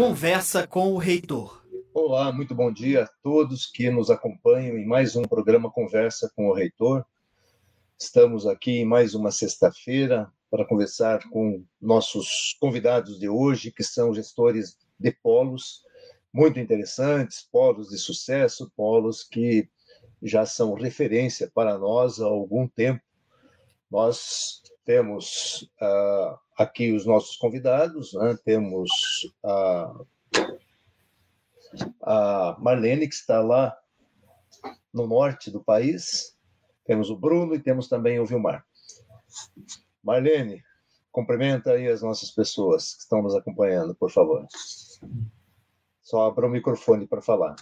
Conversa com o Reitor. Olá, muito bom dia a todos que nos acompanham em mais um programa Conversa com o Reitor. Estamos aqui em mais uma sexta-feira para conversar com nossos convidados de hoje, que são gestores de polos muito interessantes, polos de sucesso, polos que já são referência para nós há algum tempo. Nós temos uh, aqui os nossos convidados, né? temos a, a Marlene, que está lá no norte do país, temos o Bruno e temos também o Vilmar. Marlene, cumprimenta aí as nossas pessoas que estão nos acompanhando, por favor. Só abra o microfone para falar.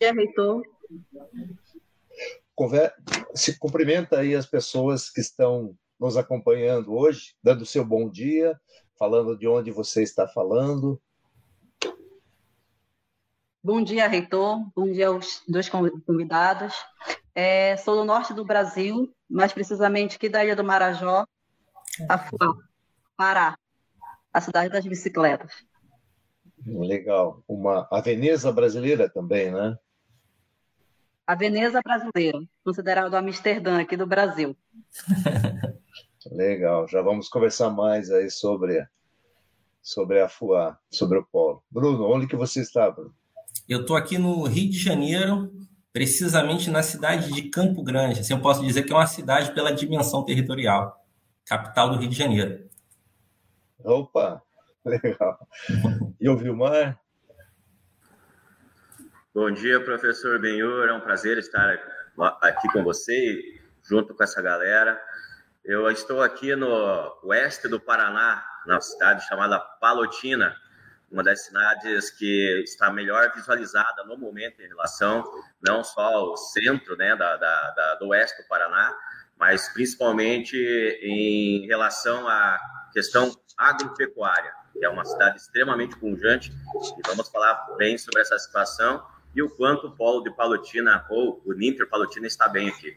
dia, reitor. Conver... Se cumprimenta aí as pessoas que estão nos acompanhando hoje, dando seu bom dia, falando de onde você está falando. Bom dia, reitor. Bom dia aos dois convidados. É, sou do norte do Brasil, mais precisamente aqui da Ilha do Marajó, Afuá, Pará, a cidade das bicicletas. Legal. Uma, a Veneza brasileira também, né? A Veneza brasileira, considerado Amsterdã aqui do Brasil. Legal. Já vamos conversar mais aí sobre sobre a FUA, sobre o polo. Bruno, onde que você está, Bruno? Eu estou aqui no Rio de Janeiro, precisamente na cidade de Campo Grande. Assim eu posso dizer que é uma cidade pela dimensão territorial, capital do Rio de Janeiro. Opa, legal. E o Vilmar? Bom dia, professor Benhur. É um prazer estar aqui com você, junto com essa galera. Eu estou aqui no oeste do Paraná, na cidade chamada Palotina, uma das cidades que está melhor visualizada no momento em relação não só ao centro né, da, da, da, do oeste do Paraná, mas principalmente em relação à questão agropecuária, que é uma cidade extremamente pungente, e vamos falar bem sobre essa situação e o quanto o polo de Palotina, ou o Ninter Palotina, está bem aqui.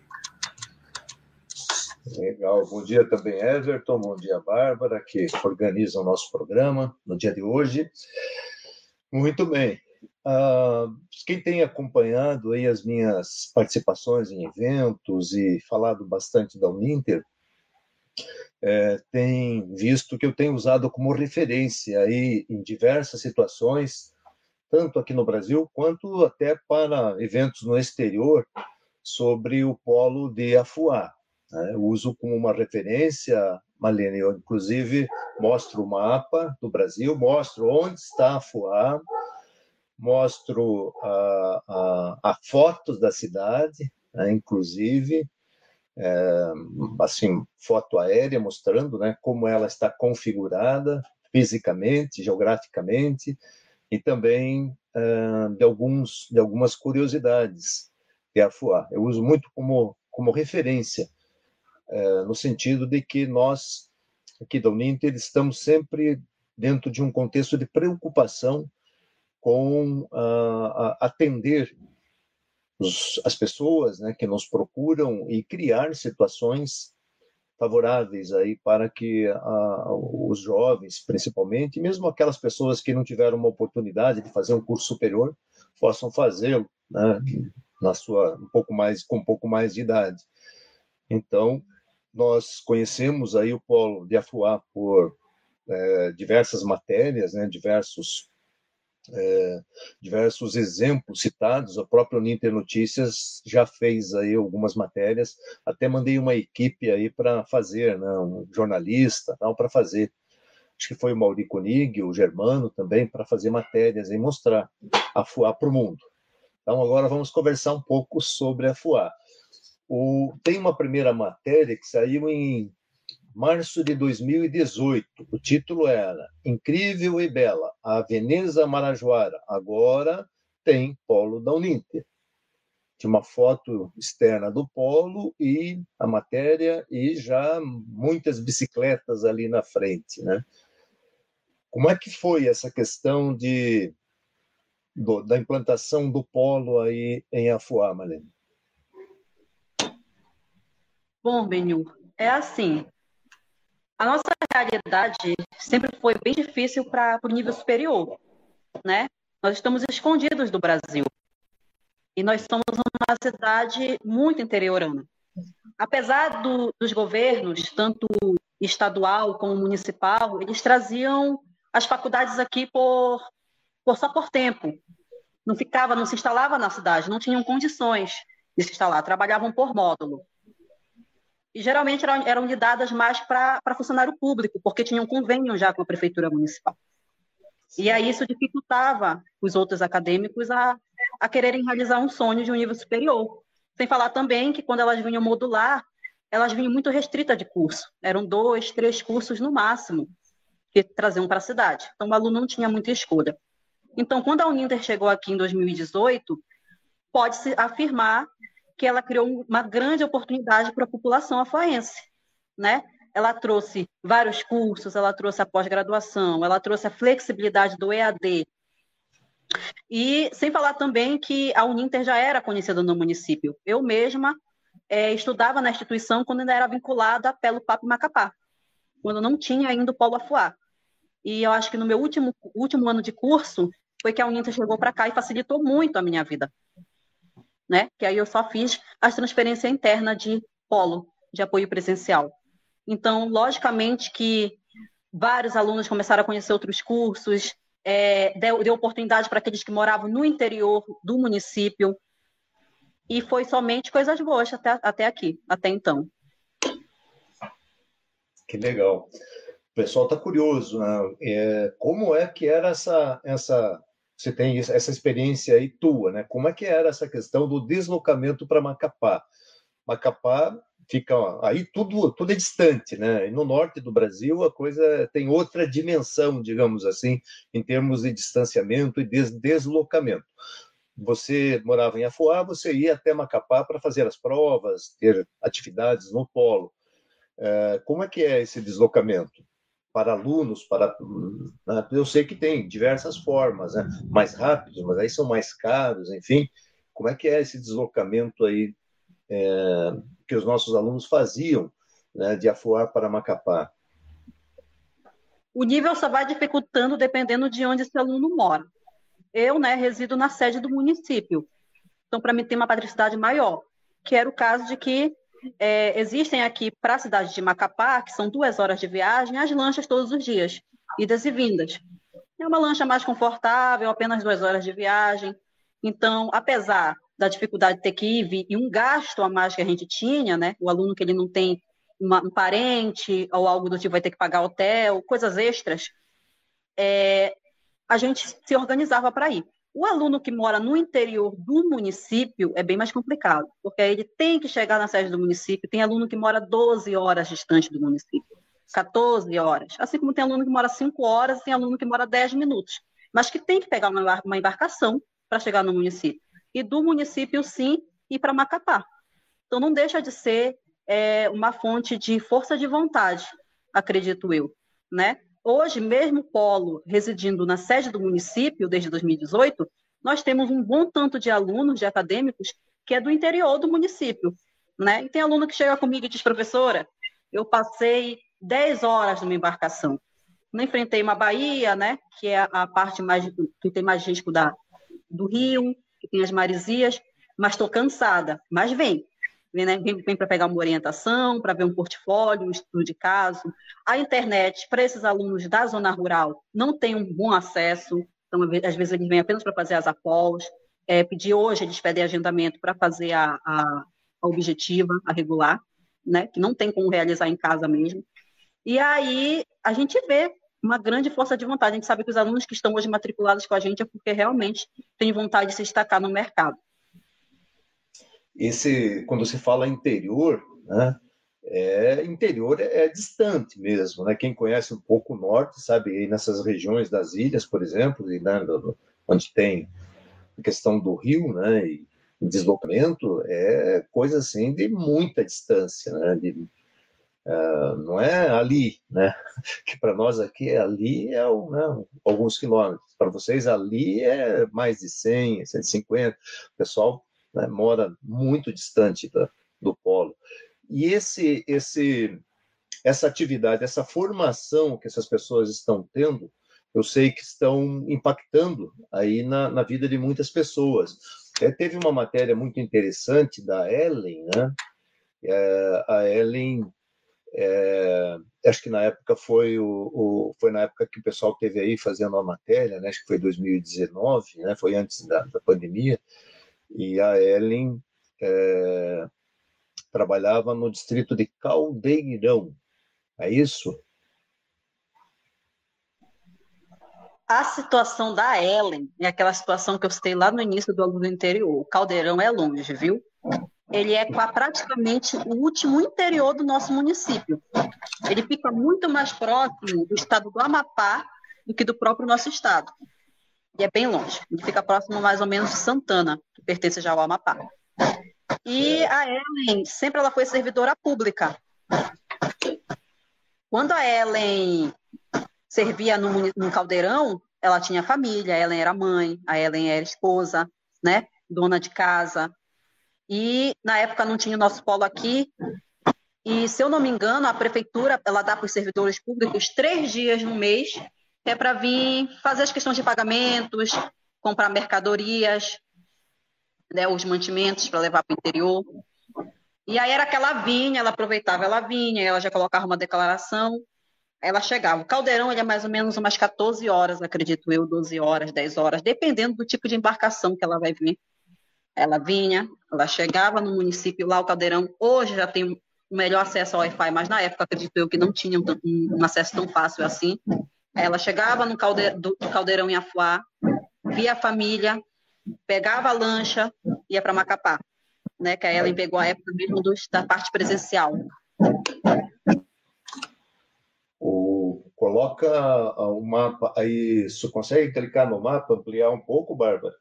Legal. Bom dia também, Everton. Bom dia, Bárbara, que organiza o nosso programa no dia de hoje. Muito bem. Uh, quem tem acompanhado aí as minhas participações em eventos e falado bastante da Uninter, é, tem visto que eu tenho usado como referência aí em diversas situações, tanto aqui no Brasil quanto até para eventos no exterior, sobre o polo de Afuá. Né? Uso como uma referência, Malene, eu inclusive mostro o mapa do Brasil, mostro onde está a FUA, mostro a, a, a fotos da cidade, né? inclusive, é, assim, foto aérea mostrando né, como ela está configurada fisicamente, geograficamente, e também é, de, alguns, de algumas curiosidades de Afuá. Eu uso muito como, como referência é, no sentido de que nós, aqui da Uninter, estamos sempre dentro de um contexto de preocupação com uh, atender os, as pessoas né, que nos procuram e criar situações favoráveis aí para que uh, os jovens, principalmente, mesmo aquelas pessoas que não tiveram uma oportunidade de fazer um curso superior, possam fazê-lo, né, na sua um pouco mais com um pouco mais de idade. Então, nós conhecemos aí o polo de Afuá por é, diversas matérias, né, diversos é, diversos exemplos citados. A própria Uninter Notícias já fez aí algumas matérias. Até mandei uma equipe aí para fazer, né, um jornalista, para fazer. Acho que foi o Mauri Konig, o Germano também, para fazer matérias e mostrar a FUA para o mundo. Então, agora vamos conversar um pouco sobre a FUA. O, tem uma primeira matéria que saiu em março de 2018. O título era Incrível e Bela, a Veneza Marajoara agora tem polo da Uninter. Tinha uma foto externa do polo e a matéria e já muitas bicicletas ali na frente, né? Como é que foi essa questão de do, da implantação do polo aí em Afuá, Malene? Bom, Benhu, é assim. A nossa realidade sempre foi bem difícil para o nível superior, né? Nós estamos escondidos do Brasil. E nós somos uma cidade muito interiorana. Apesar do, dos governos, tanto estadual como municipal, eles traziam as faculdades aqui por, por só por tempo. Não ficava, não se instalava na cidade, não tinham condições de se instalar, trabalhavam por módulo. E geralmente eram, eram dadas mais para funcionário público, porque tinham convênio já com a prefeitura municipal. E aí isso dificultava os outros acadêmicos a, a quererem realizar um sonho de um nível superior. Sem falar também que quando elas vinham modular, elas vinham muito restritas de curso. Eram dois, três cursos no máximo que traziam para a cidade. Então o aluno não tinha muita escolha. Então, quando a Uninter chegou aqui em 2018, pode-se afirmar que ela criou uma grande oportunidade para a população afoense, né? Ela trouxe vários cursos, ela trouxe a pós-graduação, ela trouxe a flexibilidade do EAD. E sem falar também que a Uninter já era conhecida no município. Eu mesma é, estudava na instituição quando ainda era vinculada pelo Papo Macapá, quando não tinha ainda o Polo Afuá. E eu acho que no meu último, último ano de curso foi que a Uninter chegou para cá e facilitou muito a minha vida né? Que aí eu só fiz a transferência interna de polo de apoio presencial. Então, logicamente que vários alunos começaram a conhecer outros cursos, é, deu, deu oportunidade para aqueles que moravam no interior do município, e foi somente coisas boas até, até aqui, até então. Que legal. O pessoal está curioso, né? É, como é que era essa, essa você tem essa experiência aí tua, né? Como é que era essa questão do deslocamento para Macapá? Macapá fica aí tudo tudo é distante, né? E no norte do Brasil a coisa tem outra dimensão, digamos assim, em termos de distanciamento e des deslocamento. Você morava em Afuá, você ia até Macapá para fazer as provas, ter atividades no polo. É, como é que é esse deslocamento? Para alunos, para né? eu sei que tem diversas formas, né? mais rápidos, mas aí são mais caros, enfim. Como é que é esse deslocamento aí é, que os nossos alunos faziam né, de Afuá para Macapá? O nível só vai dificultando dependendo de onde esse aluno mora. Eu, né, resido na sede do município, então para mim tem uma patricidade maior, que era o caso de que é, existem aqui para a cidade de Macapá, que são duas horas de viagem, as lanchas todos os dias, idas e vindas. É uma lancha mais confortável, apenas duas horas de viagem. Então, apesar da dificuldade de ter que ir e um gasto a mais que a gente tinha, né? O aluno que ele não tem uma, um parente ou algo do tipo vai ter que pagar hotel, coisas extras, é, a gente se organizava para ir. O aluno que mora no interior do município é bem mais complicado, porque ele tem que chegar na sede do município. Tem aluno que mora 12 horas distante do município, 14 horas. Assim como tem aluno que mora 5 horas, tem aluno que mora 10 minutos, mas que tem que pegar uma embarcação para chegar no município. E do município, sim, ir para Macapá. Então, não deixa de ser é, uma fonte de força de vontade, acredito eu, né? Hoje, mesmo polo residindo na sede do município desde 2018, nós temos um bom tanto de alunos, de acadêmicos, que é do interior do município. Né? E tem aluno que chega comigo e diz, professora, eu passei 10 horas numa embarcação. Não enfrentei uma baía, né, que é a parte mais que tem mais risco da, do rio, que tem as maresias, mas estou cansada. Mas vem, vem, né, vem, vem para pegar uma orientação, para ver um portfólio, um estudo de caso. A internet, para esses alunos da zona rural, não tem um bom acesso, então, às vezes, eles vêm apenas para fazer as após. É, pedir hoje, eles pedem agendamento para fazer a, a, a, objetiva, a regular, né, que não tem como realizar em casa mesmo. E aí, a gente vê uma grande força de vontade. A gente sabe que os alunos que estão hoje matriculados com a gente é porque realmente têm vontade de se destacar no mercado esse quando se fala interior, né, é, interior é, é, distante mesmo, né? Quem conhece um pouco o norte sabe nessas regiões das ilhas, por exemplo, e, né, onde tem a questão do rio, né, e deslocamento, é coisa assim de muita distância, né? De, uh, não é ali, né? Que para nós aqui é ali é né, alguns quilômetros. Para vocês ali é mais de 100, 150. O pessoal né, mora muito distante da, do polo. E esse, esse, essa atividade, essa formação que essas pessoas estão tendo, eu sei que estão impactando aí na, na vida de muitas pessoas. É, teve uma matéria muito interessante da Ellen, né? É, a Ellen, é, acho que na época foi o, o, foi na época que o pessoal teve aí fazendo a matéria, né? Acho que foi 2019, né? Foi antes da, da pandemia. E a Ellen é, trabalhava no distrito de Caldeirão. É isso? A situação da Ellen é aquela situação que eu citei lá no início do aluno interior. O Caldeirão é longe, viu? Ele é praticamente o último interior do nosso município. Ele fica muito mais próximo do estado do Amapá do que do próprio nosso estado. E é bem longe. Ele fica próximo mais ou menos de Santana, que pertence já ao Amapá. E a Ellen, sempre ela foi servidora pública. Quando a Ellen servia no, no caldeirão, ela tinha família, a Ellen era mãe, a Ellen era esposa, né? Dona de casa. E na época não tinha o nosso polo aqui. E se eu não me engano, a prefeitura ela dá para os servidores públicos três dias no mês é para vir fazer as questões de pagamentos, comprar mercadorias, né, os mantimentos para levar para o interior. E aí era que ela vinha, ela aproveitava, ela vinha, ela já colocava uma declaração, ela chegava. O caldeirão ele é mais ou menos umas 14 horas, acredito eu, 12 horas, 10 horas, dependendo do tipo de embarcação que ela vai vir. Ela vinha, ela chegava no município lá, o caldeirão hoje já tem o melhor acesso ao Wi-Fi, mas na época acredito eu que não tinha um, um acesso tão fácil assim. Ela chegava no caldeirão, do, caldeirão em Afuá, via a família, pegava a lancha, ia para Macapá, né? Que aí ela pegou a época mesmo do, da parte presencial. O, coloca o mapa aí, você consegue clicar no mapa, ampliar um pouco, Bárbara?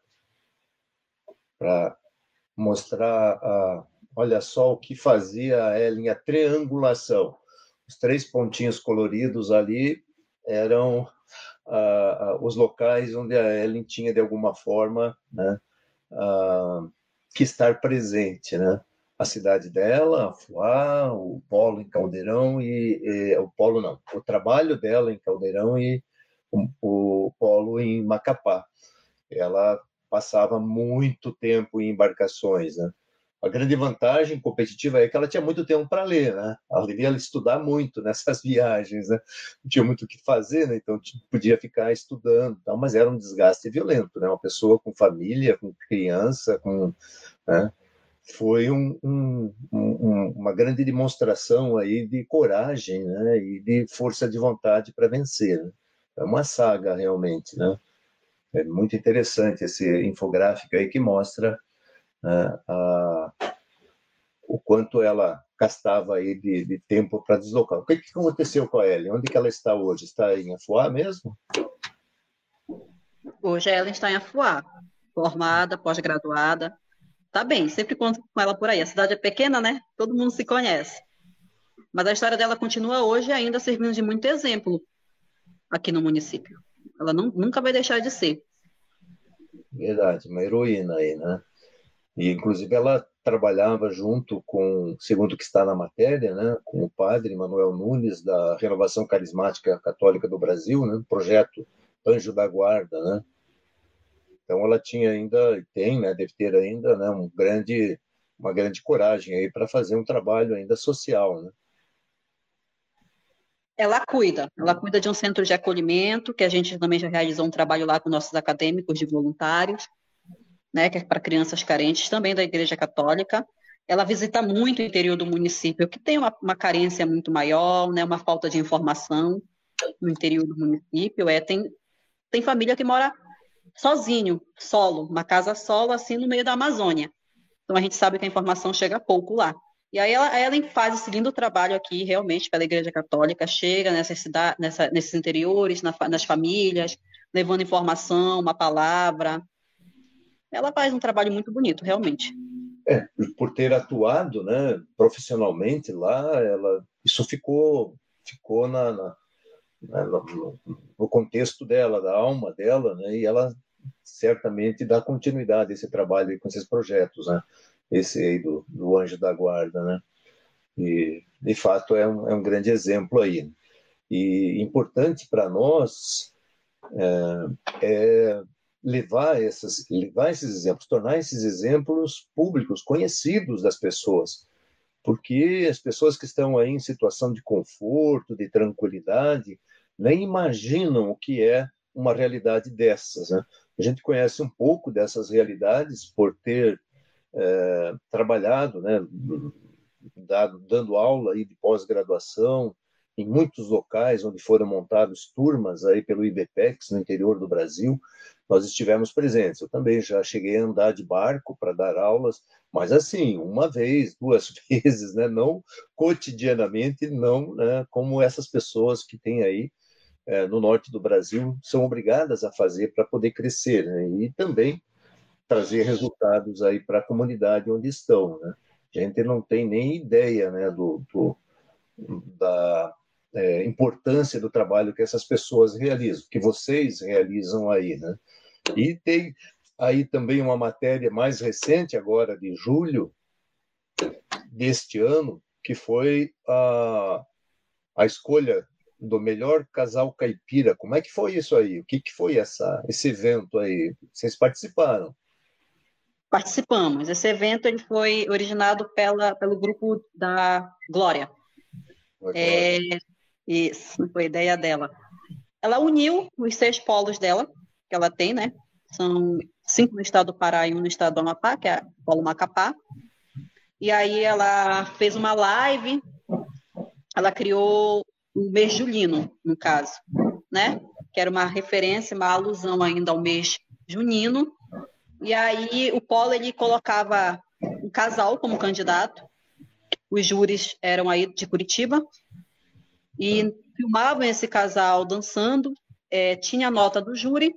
Para mostrar, a, olha só o que fazia a Ellen, a triangulação. Os três pontinhos coloridos ali eram uh, uh, os locais onde a Ellen tinha, de alguma forma, né, uh, que estar presente, né? A cidade dela, a Fuá, o polo em Caldeirão e, e, o polo não, o trabalho dela em Caldeirão e o, o polo em Macapá. Ela passava muito tempo em embarcações, né? A grande vantagem competitiva é que ela tinha muito tempo para ler, né? Ela devia estudar muito nessas viagens, né? Não tinha muito o que fazer, né? Então podia ficar estudando, tal, mas era um desgaste violento, né? Uma pessoa com família, com criança, com, né? Foi um, um, um, uma grande demonstração aí de coragem, né? E de força de vontade para vencer. Né? É uma saga realmente, né? É muito interessante esse infográfico aí que mostra né, a, o quanto ela gastava aí de, de tempo para deslocar. O que, que aconteceu com a Ellen? Onde que ela está hoje? Está em Afuá mesmo? Hoje ela está em Afuá, formada, pós-graduada. Tá bem, sempre conto com ela por aí. A cidade é pequena, né? Todo mundo se conhece. Mas a história dela continua hoje ainda servindo de muito exemplo aqui no município. Ela não, nunca vai deixar de ser. Verdade, uma heroína aí, né? E, inclusive, ela trabalhava junto com, segundo o que está na matéria, né, com o padre Manuel Nunes, da Renovação Carismática Católica do Brasil, né, projeto Anjo da Guarda, né. Então, ela tinha ainda, tem, né, deve ter ainda, né, um grande, uma grande coragem aí para fazer um trabalho ainda social, né. Ela cuida, ela cuida de um centro de acolhimento, que a gente também já realizou um trabalho lá com nossos acadêmicos de voluntários né, que é para crianças carentes, também da Igreja Católica. Ela visita muito o interior do município, que tem uma, uma carência muito maior, né, uma falta de informação no interior do município. É, tem, tem família que mora sozinho, solo, uma casa solo, assim, no meio da Amazônia. Então, a gente sabe que a informação chega pouco lá. E aí ela, ela faz esse lindo trabalho aqui, realmente, pela Igreja Católica, chega nessas, cidades, nessa, nesses interiores, na, nas famílias, levando informação, uma palavra, ela faz um trabalho muito bonito, realmente. É, por ter atuado, né, profissionalmente lá, ela isso ficou ficou na, na, na no, no, contexto dela, da alma dela, né, e ela certamente dá continuidade a esse trabalho com esses projetos, né, esse aí do, do Anjo da Guarda, né, e de fato, é um, é um grande exemplo aí. E importante para nós é, é levar, essas, levar esses exemplos, tornar esses exemplos públicos, conhecidos das pessoas. Porque as pessoas que estão aí em situação de conforto, de tranquilidade, nem imaginam o que é uma realidade dessas. Né? A gente conhece um pouco dessas realidades por ter é, trabalhado, né, dado, dando aula aí de pós-graduação em muitos locais onde foram montadas turmas aí pelo IBPEX no interior do Brasil, nós estivemos presentes. Eu também já cheguei a andar de barco para dar aulas, mas assim, uma vez, duas vezes, né? não cotidianamente, não né? como essas pessoas que têm aí é, no norte do Brasil são obrigadas a fazer para poder crescer né? e também trazer resultados aí para a comunidade onde estão. Né? A gente não tem nem ideia né, do, do da é, importância do trabalho que essas pessoas realizam, que vocês realizam aí, né? E tem aí também uma matéria mais recente, agora de julho deste ano, que foi a, a escolha do melhor casal caipira. Como é que foi isso aí? O que, que foi essa, esse evento aí? Vocês participaram? Participamos. Esse evento ele foi originado pela, pelo grupo da Glória. É, isso, foi ideia dela. Ela uniu os seis polos dela, que ela tem, né? São cinco no estado do Pará e um no estado do Amapá, que é o Polo Macapá. E aí ela fez uma live, ela criou o mês julino, no caso, né? Que era uma referência, uma alusão ainda ao mês junino. E aí o Polo ele colocava um casal como candidato. Os júris eram aí de Curitiba e filmavam esse casal dançando. É, tinha a nota do júri,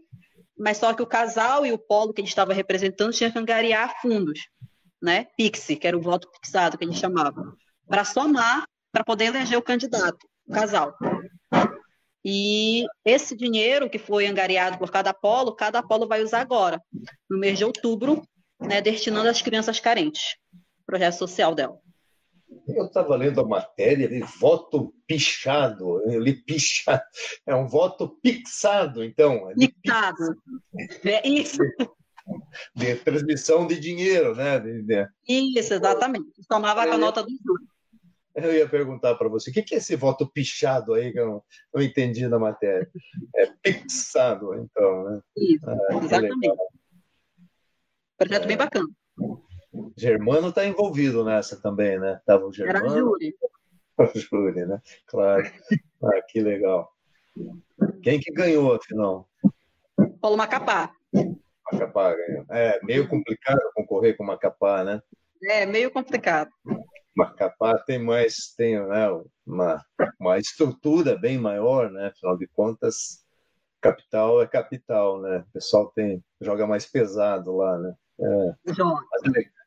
mas só que o casal e o polo que ele estava representando tinha que angariar fundos, né? Pixie, que era o voto fixado que gente chamava, para somar, para poder eleger o candidato casal. E esse dinheiro que foi angariado por cada polo, cada polo vai usar agora, no mês de outubro, né, destinando às crianças carentes, projeto social dela. Eu estava lendo a matéria de voto pichado, eu li pichado, é um voto pixado, então. É pixado, é isso. De, de transmissão de dinheiro, né? De, de... Isso, exatamente. Tomava com a nota do júri. Eu ia perguntar para você, o que é esse voto pichado aí que eu não, não entendi na matéria? É pixado, então, né? Isso, ah, exatamente. Projeto é. bem bacana. Germano está envolvido nessa também, né? Tava o Germano. Era júri. O júri, né? Claro. Ah, que legal. Quem que ganhou, afinal? Paulo Macapá. Macapá ganhou. É, meio complicado concorrer com Macapá, né? É, meio complicado. Macapá tem mais, tem né, uma, uma estrutura bem maior, né? Afinal de contas, capital é capital, né? O pessoal tem, joga mais pesado lá, né? É.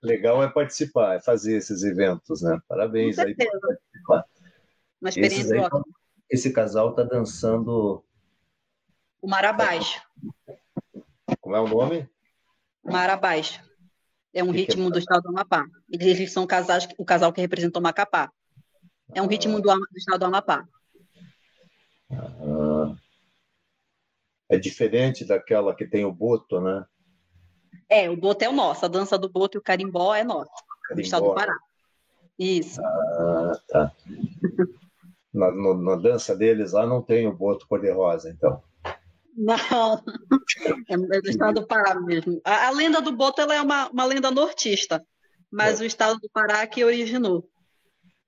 legal é participar, é fazer esses eventos, né? Parabéns aí por participar. Uma experiência aí, Esse casal está dançando. O Mar Abaixo. Como é o nome? Mar Abaixo. É um que ritmo que é? do estado do Amapá. Eles são casais, o casal que representou Macapá. É um ah. ritmo do, do, estado do Amapá. Ah. É diferente daquela que tem o boto, né? É, o boto é o nosso. A dança do boto e o carimbó é nosso, carimbó. do estado do Pará. Isso. Ah, tá. na, no, na dança deles lá não tem o boto cor-de-rosa, então. Não, é do estado do Pará mesmo. A, a lenda do Boto ela é uma, uma lenda nortista, mas é. o estado do Pará que originou.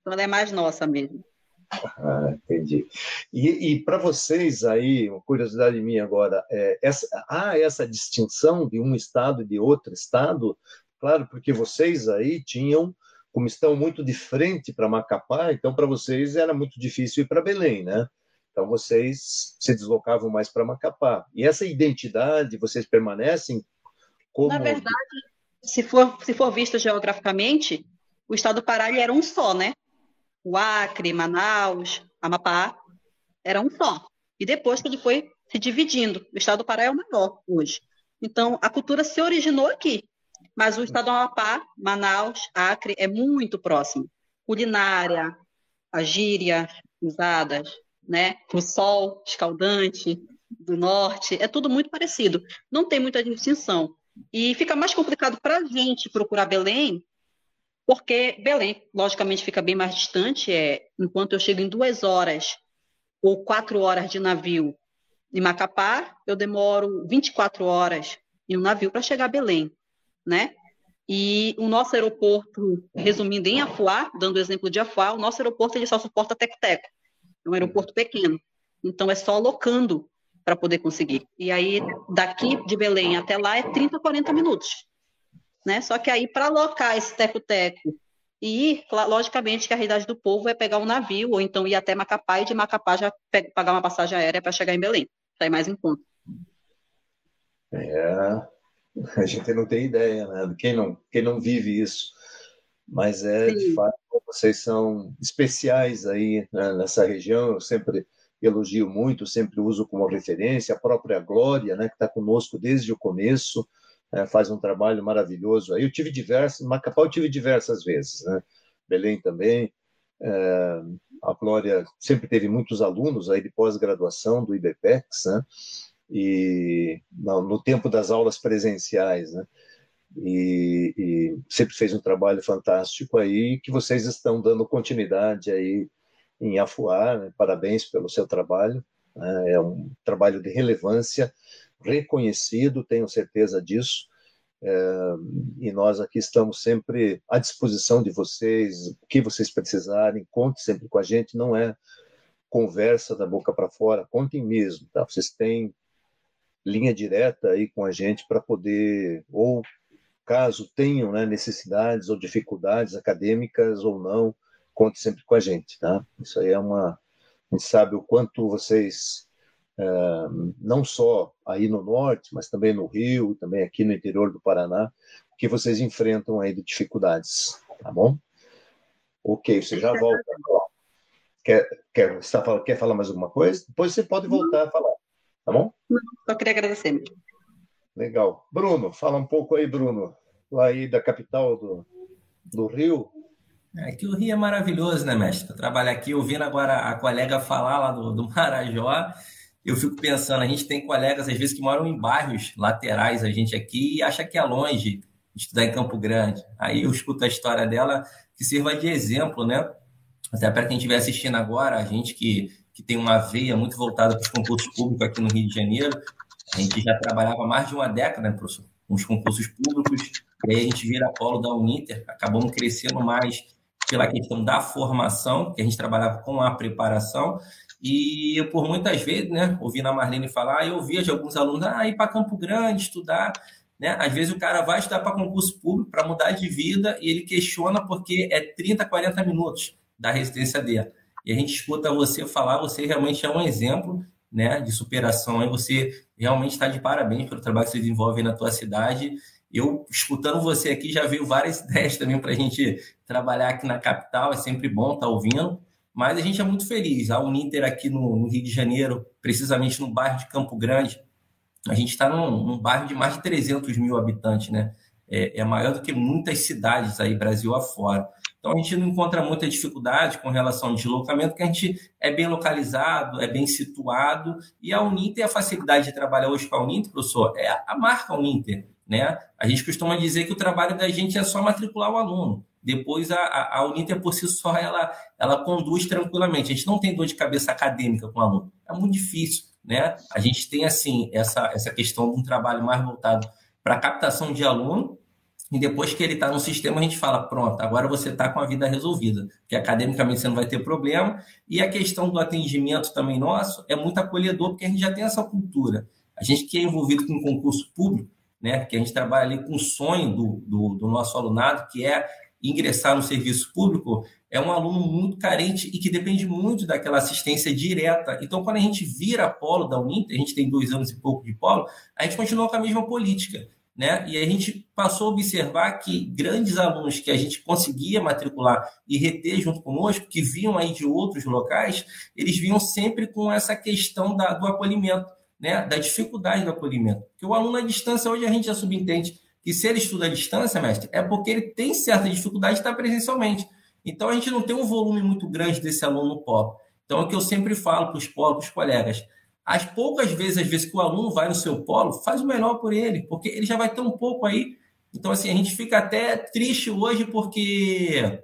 Então ela é mais nossa mesmo. Ah, entendi. E, e para vocês aí, uma curiosidade minha agora, é, essa, há essa distinção de um estado e de outro estado? Claro, porque vocês aí tinham, como estão muito de frente para Macapá, então para vocês era muito difícil ir para Belém, né? Então vocês se deslocavam mais para Macapá. E essa identidade, vocês permanecem como... Na verdade, se for, se for visto geograficamente, o estado do Pará era um só, né? O Acre, Manaus, Amapá, era um só. E depois que ele foi se dividindo, o estado do Pará é o maior hoje. Então, a cultura se originou aqui. Mas o estado do Amapá, Manaus, Acre, é muito próximo. Culinária, a gíria usadas, né? O sol escaldante do norte, é tudo muito parecido. Não tem muita distinção. E fica mais complicado para a gente procurar Belém, porque Belém, logicamente, fica bem mais distante. É, enquanto eu chego em duas horas ou quatro horas de navio em Macapá, eu demoro 24 horas em um navio para chegar a Belém, né? E o nosso aeroporto, resumindo em Afuá, dando o exemplo de Afuá, o nosso aeroporto ele só suporta teco-teco. É um aeroporto pequeno. Então é só locando para poder conseguir. E aí, daqui de Belém até lá é 30, 40 minutos. Né? Só que aí, para alocar esse teco-teco e ir, logicamente, que a realidade do povo é pegar um navio, ou então ir até Macapá, e de Macapá já pagar uma passagem aérea para chegar em Belém. Sai mais em conta. É, a gente não tem ideia, né? Quem não, quem não vive isso. Mas é, Sim. de fato, vocês são especiais aí né, nessa região. Eu sempre elogio muito, sempre uso como referência a própria Glória, né, que está conosco desde o começo, é, faz um trabalho maravilhoso. Aí eu tive diversas, Macapá eu tive diversas vezes, né? Belém também. É, a Glória sempre teve muitos alunos aí de pós-graduação do IBPEX, né? e no, no, tempo das aulas presenciais, né? E, e, sempre fez um trabalho fantástico aí que vocês estão dando continuidade aí em Afuá. Né? Parabéns pelo seu trabalho. Né? É um trabalho de relevância, reconhecido, tenho certeza disso. É, e nós aqui estamos sempre à disposição de vocês, o que vocês precisarem, conte sempre com a gente, não é conversa da boca para fora, contem mesmo, tá? Vocês têm linha direta aí com a gente para poder, ou caso tenham né, necessidades ou dificuldades acadêmicas ou não, conte sempre com a gente, tá? Isso aí é uma. A gente sabe o quanto vocês, não só aí no norte, mas também no Rio, também aqui no interior do Paraná, que vocês enfrentam aí de dificuldades, tá bom? Ok, você já volta. Quer, quer, você tá, quer falar mais alguma coisa? Depois você pode voltar a falar. Tá bom? Só queria agradecer. Legal. Bruno, fala um pouco aí, Bruno, lá aí da capital do, do Rio. É que o Rio é maravilhoso, né, mestre? Trabalhar aqui, ouvindo agora a colega falar lá do, do Marajó, eu fico pensando, a gente tem colegas, às vezes, que moram em bairros laterais, a gente aqui, e acha que é longe estudar em Campo Grande. Aí eu escuto a história dela, que sirva de exemplo, né? Até para quem estiver assistindo agora, a gente que que tem uma veia muito voltada para os concursos públicos aqui no Rio de Janeiro. A gente já trabalhava mais de uma década, né, professor, com os concursos públicos, e aí a gente vira polo da Uninter, acabamos crescendo mais pela questão da formação, que a gente trabalhava com a preparação, e eu, por muitas vezes, né, ouvindo a Marlene falar, eu ouvia de alguns alunos, ah, ir para Campo Grande estudar, né? Às vezes o cara vai estudar para concurso público para mudar de vida e ele questiona porque é 30, 40 minutos da residência dele e a gente escuta você falar, você realmente é um exemplo né, de superação. Aí você realmente está de parabéns pelo trabalho que você desenvolve na tua cidade. Eu, escutando você aqui, já veio várias ideias também para a gente trabalhar aqui na capital. É sempre bom estar tá ouvindo. Mas a gente é muito feliz. A Uninter aqui no, no Rio de Janeiro, precisamente no bairro de Campo Grande, a gente está num, num, bairro de mais de 300 mil habitantes, né? É, é maior do que muitas cidades aí, Brasil afora. Então a gente não encontra muita dificuldade com relação ao deslocamento, porque a gente é bem localizado, é bem situado, e a Uninter, a facilidade de trabalhar hoje com a Uninter, professor, é a marca Uninter. Né? A gente costuma dizer que o trabalho da gente é só matricular o aluno. Depois a, a, Uninter por si só ela, ela conduz tranquilamente. A gente não tem dor de cabeça acadêmica com o aluno. É muito difícil. Né? A gente tem assim essa, essa questão de um trabalho mais voltado para captação de aluno e depois que ele está no sistema, a gente fala: pronto, agora você está com a vida resolvida, que academicamente você não vai ter problema. E a questão do atendimento também nosso é muito acolhedor, porque a gente já tem essa cultura. A gente que é envolvido com concurso público, né, que a gente trabalha ali com o sonho do, do, do nosso alunado, que é ingressar no serviço público, é um aluno muito carente e que depende muito daquela assistência direta. Então, quando a gente vira polo da Uninter, a gente tem dois anos e pouco de polo, a gente continua com a mesma política né? E a gente passou a observar que grandes alunos que a gente conseguia matricular e reter junto conosco, que vinham aí de outros locais, eles vinham sempre com essa questão da, do acolhimento, né? Da dificuldade do acolhimento. Porque o aluno à distância, hoje a gente já subentende que se ele estuda à distância, mestre, é porque ele tem certa dificuldade de estar presencialmente. Então a gente não tem um volume muito grande desse aluno no polo. Então é o que eu sempre falo para os polos, para os colegas. As poucas vezes, às vezes, que o aluno vai no seu polo, faz o melhor por ele, porque ele já vai ter um pouco aí. Então, assim, a gente fica até triste hoje porque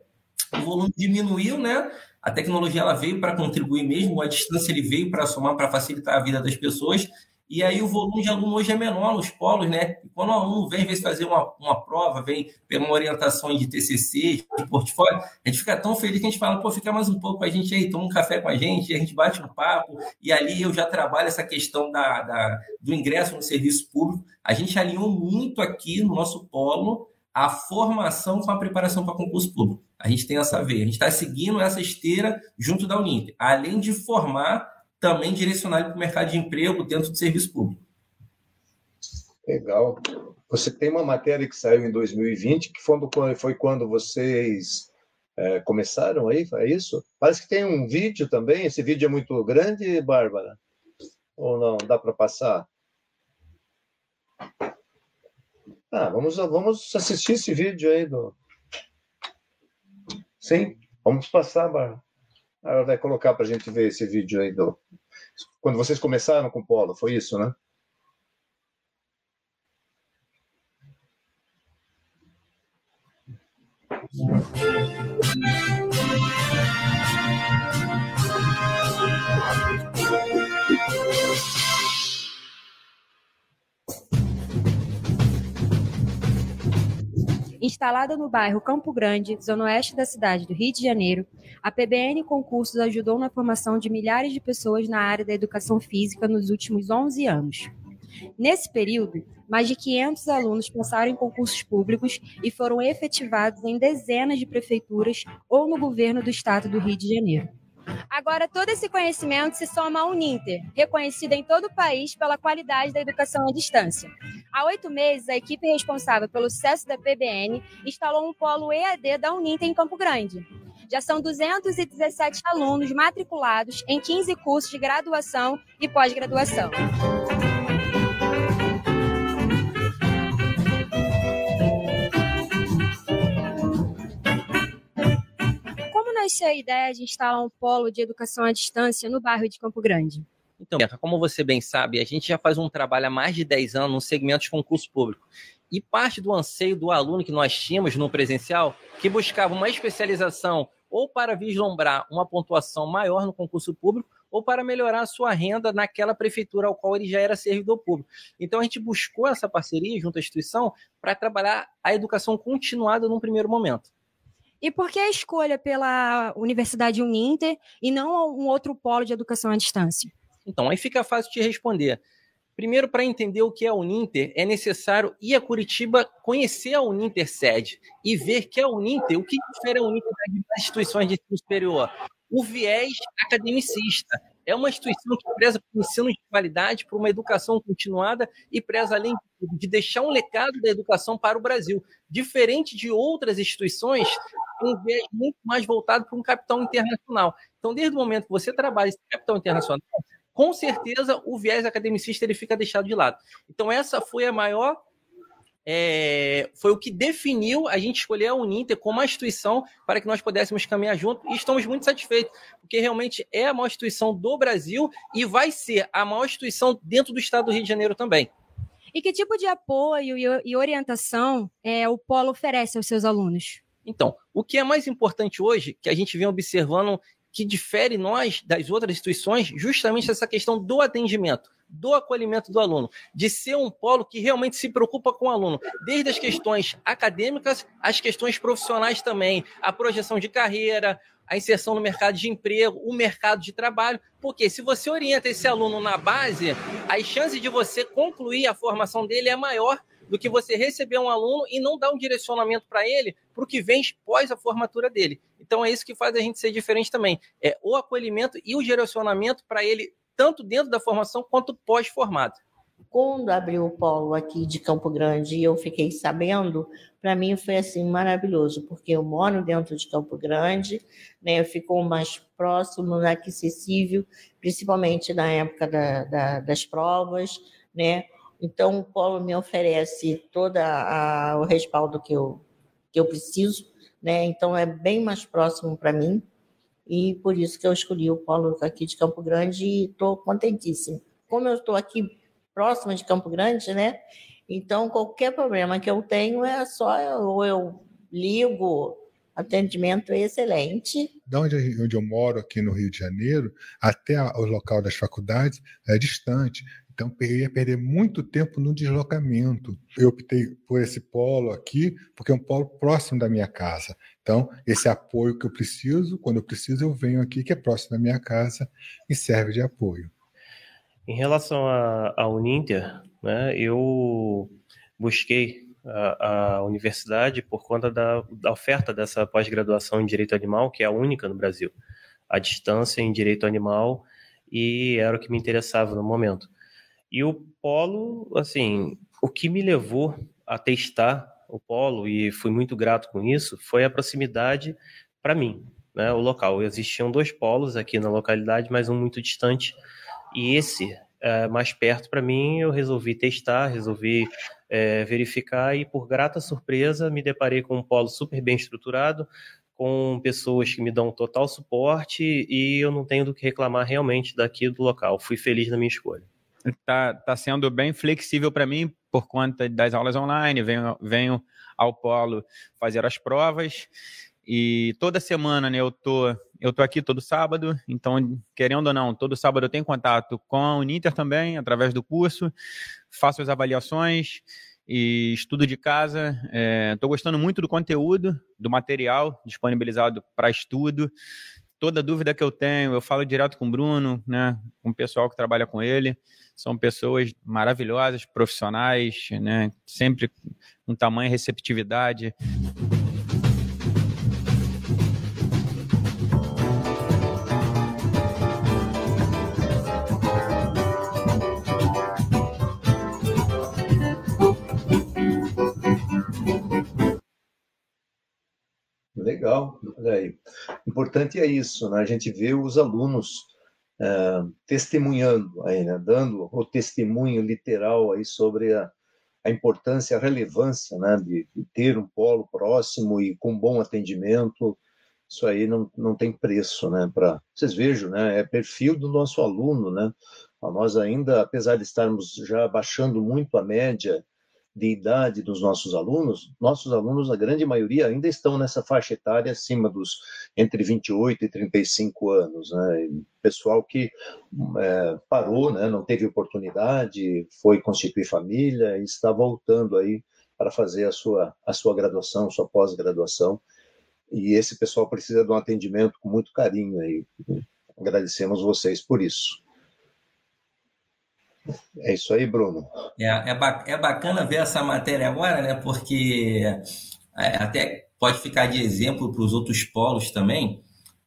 o volume diminuiu, né? A tecnologia ela veio para contribuir mesmo, a distância ele veio para somar, para facilitar a vida das pessoas, e aí o volume de aluno hoje é menor nos polos, né? Quando o aluno vem, vezes, fazer uma, uma prova, vem pegar uma orientação de TCC, de portfólio, a gente fica tão feliz que a gente fala, pô, fica mais um pouco com a gente aí, toma um café com a gente, a gente bate um papo, e ali eu já trabalho essa questão da, da do ingresso no serviço público. A gente alinhou muito aqui no nosso polo a formação com a preparação para concurso público. A gente tem essa veia, a gente está seguindo essa esteira junto da Uninter, além de formar também direcionado para o mercado de emprego dentro do serviço público. Legal. Você tem uma matéria que saiu em 2020, que foi, foi quando vocês é, começaram aí, é isso? Parece que tem um vídeo também. Esse vídeo é muito grande, Bárbara? Ou não? Dá para passar? Ah, vamos, vamos assistir esse vídeo aí do. Sim, vamos passar, Bárbara. Ela vai colocar para a gente ver esse vídeo aí do. Quando vocês começaram com o polo, foi isso, né? Instalada no bairro Campo Grande, zona oeste da cidade do Rio de Janeiro, a PBN Concursos ajudou na formação de milhares de pessoas na área da educação física nos últimos 11 anos. Nesse período, mais de 500 alunos passaram em concursos públicos e foram efetivados em dezenas de prefeituras ou no governo do estado do Rio de Janeiro. Agora, todo esse conhecimento se soma à Uninter, reconhecida em todo o país pela qualidade da educação à distância. Há oito meses, a equipe responsável pelo sucesso da PBN instalou um polo EAD da Uninter em Campo Grande. Já são 217 alunos matriculados em 15 cursos de graduação e pós-graduação. nasceu a ideia de instalar um polo de educação à distância no bairro de Campo Grande? Então, como você bem sabe, a gente já faz um trabalho há mais de 10 anos no segmento de concurso público. E parte do anseio do aluno que nós tínhamos no presencial, que buscava uma especialização ou para vislumbrar uma pontuação maior no concurso público, ou para melhorar a sua renda naquela prefeitura ao qual ele já era servidor público. Então a gente buscou essa parceria junto à instituição para trabalhar a educação continuada num primeiro momento. E por que a escolha pela Universidade Uninter e não um outro polo de educação à distância? Então, aí fica fácil de responder. Primeiro, para entender o que é a Uninter, é necessário ir a Curitiba, conhecer a Uninter sede e ver que a Uninter, o que difere a Uninter das instituições de ensino superior? O viés academicista é uma instituição que preza por ensino de qualidade, por uma educação continuada e preza, além de deixar um legado da educação para o Brasil. Diferente de outras instituições, um viés muito mais voltado para um capital internacional. Então, desde o momento que você trabalha esse capital internacional, com certeza o viés academicista ele fica deixado de lado. Então, essa foi a maior é, foi o que definiu a gente escolher a Uninter como uma instituição para que nós pudéssemos caminhar junto e estamos muito satisfeitos, porque realmente é a maior instituição do Brasil e vai ser a maior instituição dentro do estado do Rio de Janeiro também. E que tipo de apoio e orientação é, o Polo oferece aos seus alunos? Então, o que é mais importante hoje, que a gente vem observando que difere nós das outras instituições, justamente essa questão do atendimento do acolhimento do aluno, de ser um polo que realmente se preocupa com o aluno, desde as questões acadêmicas às questões profissionais também, a projeção de carreira, a inserção no mercado de emprego, o mercado de trabalho, porque se você orienta esse aluno na base, as chances de você concluir a formação dele é maior do que você receber um aluno e não dar um direcionamento para ele para o que vem pós a formatura dele. Então é isso que faz a gente ser diferente também. É o acolhimento e o direcionamento para ele tanto dentro da formação quanto pós-formado. Quando abriu o polo aqui de Campo Grande e eu fiquei sabendo, para mim foi assim maravilhoso, porque eu moro dentro de Campo Grande, né, ficou mais próximo, acessível, principalmente na época da, da, das provas, né, então o polo me oferece todo o respaldo que eu, que eu preciso, né? Então é bem mais próximo para mim e por isso que eu escolhi o polo aqui de Campo Grande e estou contentíssima. Como eu estou aqui próxima de Campo Grande, né? Então qualquer problema que eu tenho é só ou eu ligo, atendimento é excelente. Onde, onde eu moro aqui no Rio de Janeiro até o local das faculdades é distante. Então, eu ia perder muito tempo no deslocamento. Eu optei por esse polo aqui, porque é um polo próximo da minha casa. Então, esse apoio que eu preciso, quando eu preciso, eu venho aqui, que é próximo da minha casa, e serve de apoio. Em relação à Uninter, né, eu busquei a, a, universidade por conta da, da oferta dessa pós-graduação em Direito Animal, que é a única no Brasil. A distância em Direito Animal, e era o que me interessava no momento. E o polo, assim, o que me levou a testar o polo, e fui muito grato com isso, foi a proximidade para mim, né, o local. Existiam dois polos aqui na localidade, mas um muito distante, e esse é, mais perto para mim, eu resolvi testar, resolvi é, verificar, e por grata surpresa, me deparei com um polo super bem estruturado, com pessoas que me dão total suporte, e eu não tenho do que reclamar realmente daqui do local. Fui feliz na minha escolha tá, tá sendo bem flexível para mim por conta das aulas online, venho, venho ao polo fazer as provas. E toda semana né, eu tô eu tô aqui todo sábado, então querendo ou não, todo sábado eu tenho contato com a Uninter também através do curso, faço as avaliações e estudo de casa. Estou é, gostando muito do conteúdo, do material disponibilizado para estudo toda dúvida que eu tenho, eu falo direto com o Bruno, né, com o pessoal que trabalha com ele. São pessoas maravilhosas, profissionais, né, sempre com tamanho receptividade. Legal, aí. Importante é isso, né? A gente vê os alunos é, testemunhando aí, né? Dando o testemunho literal aí sobre a, a importância, a relevância, né? De, de, ter um polo próximo e com bom atendimento. Isso aí não, não tem preço, né? Para vocês vejam, né? É perfil do nosso aluno, né? Nós ainda, apesar de estarmos já baixando muito a média de idade dos nossos alunos, nossos alunos, a grande maioria, ainda estão nessa faixa etária acima dos entre 28 e 35 anos. Né? Pessoal que é, parou, né? não teve oportunidade, foi constituir família e está voltando aí para fazer a sua, a sua graduação, sua pós-graduação. E esse pessoal precisa de um atendimento com muito carinho aí. Agradecemos vocês por isso. É isso aí, Bruno. É, é, é bacana ver essa matéria agora, né? Porque é, até pode ficar de exemplo para os outros polos também.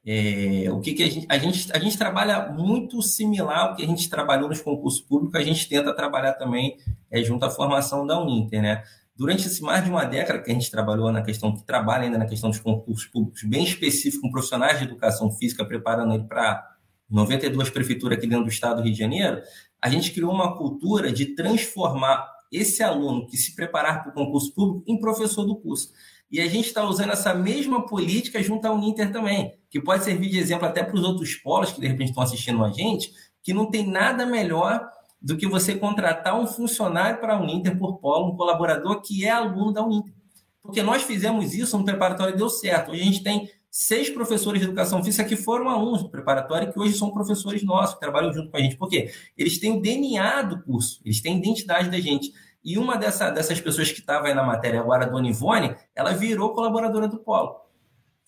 É, o que, que a, gente, a, gente, a gente trabalha muito similar ao que a gente trabalhou nos concursos públicos, a gente tenta trabalhar também é, junto à formação da Uninter, né? Durante esse mais de uma década que a gente trabalhou na questão, que trabalha ainda na questão dos concursos públicos, bem específico, com profissionais de educação física, preparando ele para 92 prefeituras aqui dentro do estado do Rio de Janeiro, a gente criou uma cultura de transformar esse aluno que se preparar para o concurso público em professor do curso. E a gente está usando essa mesma política junto ao Uninter também, que pode servir de exemplo até para os outros polos que de repente estão assistindo a gente, que não tem nada melhor do que você contratar um funcionário para a Uninter por polo, um colaborador que é aluno da Uninter. Porque nós fizemos isso no preparatório e deu certo. Hoje a gente tem seis professores de educação física que foram alunos do preparatório que hoje são professores nossos, que trabalham junto com a gente. Por quê? Eles têm o DNA do curso, eles têm a identidade da gente. E uma dessa, dessas pessoas que estava aí na matéria agora, a Dona Ivone, ela virou colaboradora do Polo.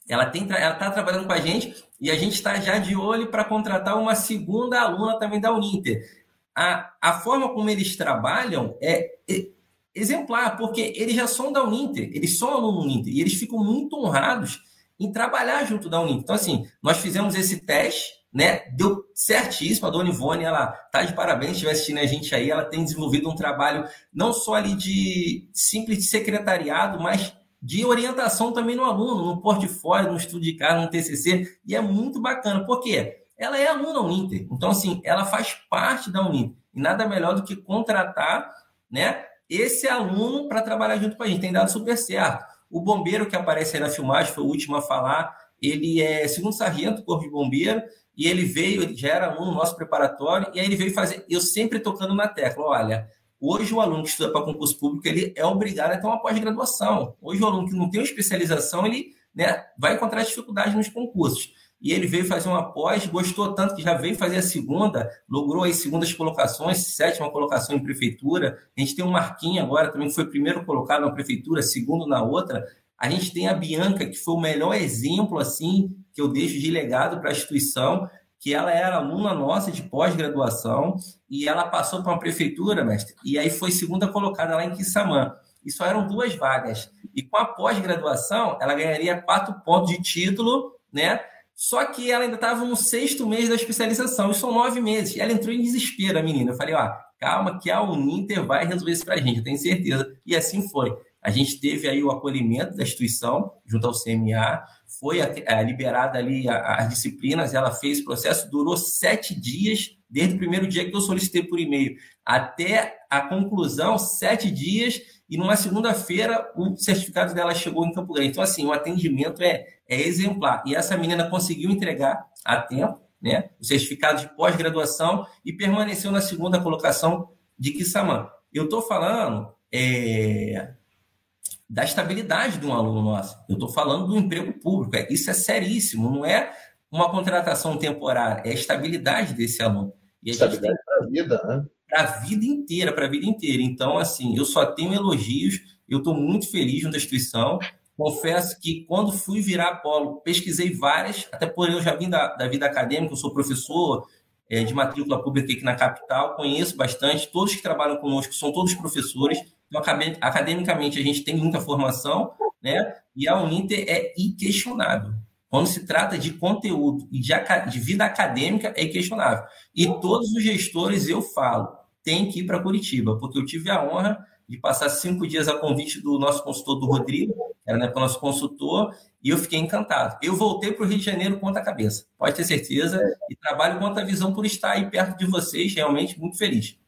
Ela está trabalhando com a gente e a gente está já de olho para contratar uma segunda aluna também da Uninter. A, a forma como eles trabalham é, é exemplar, porque eles já são da Uninter, eles são alunos da Uninter e eles ficam muito honrados em trabalhar junto da Uninter. Então, assim, nós fizemos esse teste, né? Deu certíssimo. A Dona Ivone, ela tá de parabéns, estiver assistindo a gente aí. Ela tem desenvolvido um trabalho não só ali de simples de secretariado, mas de orientação também no aluno, no portfólio, no estudo de caso, no TCC. E é muito bacana. Por quê? Ela é aluna Uninter. Então, assim, ela faz parte da Uninter. E nada melhor do que contratar, né? Esse aluno para trabalhar junto com a gente. Tem dado super certo. O bombeiro que aparece aí na filmagem, foi o último a falar, ele é segundo sargento Corpo de Bombeiro, e ele veio, ele já era aluno nosso preparatório, e aí ele veio fazer, eu sempre tocando na tecla, olha, hoje o aluno que estuda para concurso público, ele é obrigado a ter uma pós-graduação. Hoje o aluno que não tem uma especialização, ele né, vai encontrar dificuldade nos concursos. E ele veio fazer uma pós, gostou tanto que já veio fazer a segunda, logrou as segundas colocações, sétima colocação em prefeitura. A gente tem o Marquinhos agora também, que foi primeiro colocado na prefeitura, segundo na outra. A gente tem a Bianca, que foi o melhor exemplo, assim, que eu deixo de legado para a instituição, que ela era aluna nossa de pós-graduação e ela passou para uma prefeitura, mestre, e aí foi segunda colocada lá em Quissamã. E só eram duas vagas. E com a pós-graduação, ela ganharia quatro pontos de título, né? Só que ela ainda estava no sexto mês da especialização, e são nove meses. Ela entrou em desespero, a menina. Eu falei, ó, calma que a Uninter vai resolver isso para a gente, eu tenho certeza. E assim foi. A gente teve aí o acolhimento da instituição, junto ao CMA, foi a, liberada ali as disciplinas, ela fez o processo, durou sete dias, desde o primeiro dia que eu solicitei por e-mail até a conclusão, sete dias, e numa segunda-feira o certificado dela chegou em Campo Grande. Então, assim, o atendimento é, é exemplar. E essa menina conseguiu entregar a tempo né, o certificado de pós-graduação e permaneceu na segunda colocação de Kissamã. Eu estou falando é, da estabilidade de um aluno nosso. Eu estou falando do emprego público. É, isso é seríssimo, não é uma contratação temporária, é a estabilidade desse aluno. E a estabilidade para a vida, né? Para a vida inteira, para a vida inteira. Então, assim, eu só tenho elogios, eu estou muito feliz à instituição. Confesso que quando fui virar polo, pesquisei várias, até por eu já vim da, da vida acadêmica, eu sou professor é, de matrícula pública aqui na capital, conheço bastante, todos que trabalham conosco são todos professores, então, academicamente, a gente tem muita formação, né? E a Uninter é inquestionável. Quando se trata de conteúdo e de, de vida acadêmica, é inquestionável. E todos os gestores, eu falo, tem que ir para Curitiba, porque eu tive a honra de passar cinco dias a convite do nosso consultor, do Rodrigo, era né, o nosso consultor, e eu fiquei encantado. Eu voltei para o Rio de Janeiro com a cabeça, pode ter certeza, e trabalho com a visão por estar aí perto de vocês, realmente muito feliz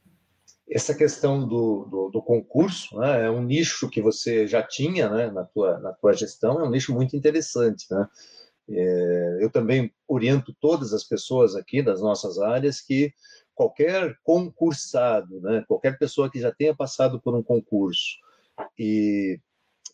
essa questão do, do, do concurso né, é um nicho que você já tinha né, na, tua, na tua gestão, é um nicho muito interessante. Né? É, eu também oriento todas as pessoas aqui das nossas áreas que qualquer concursado, né, qualquer pessoa que já tenha passado por um concurso e,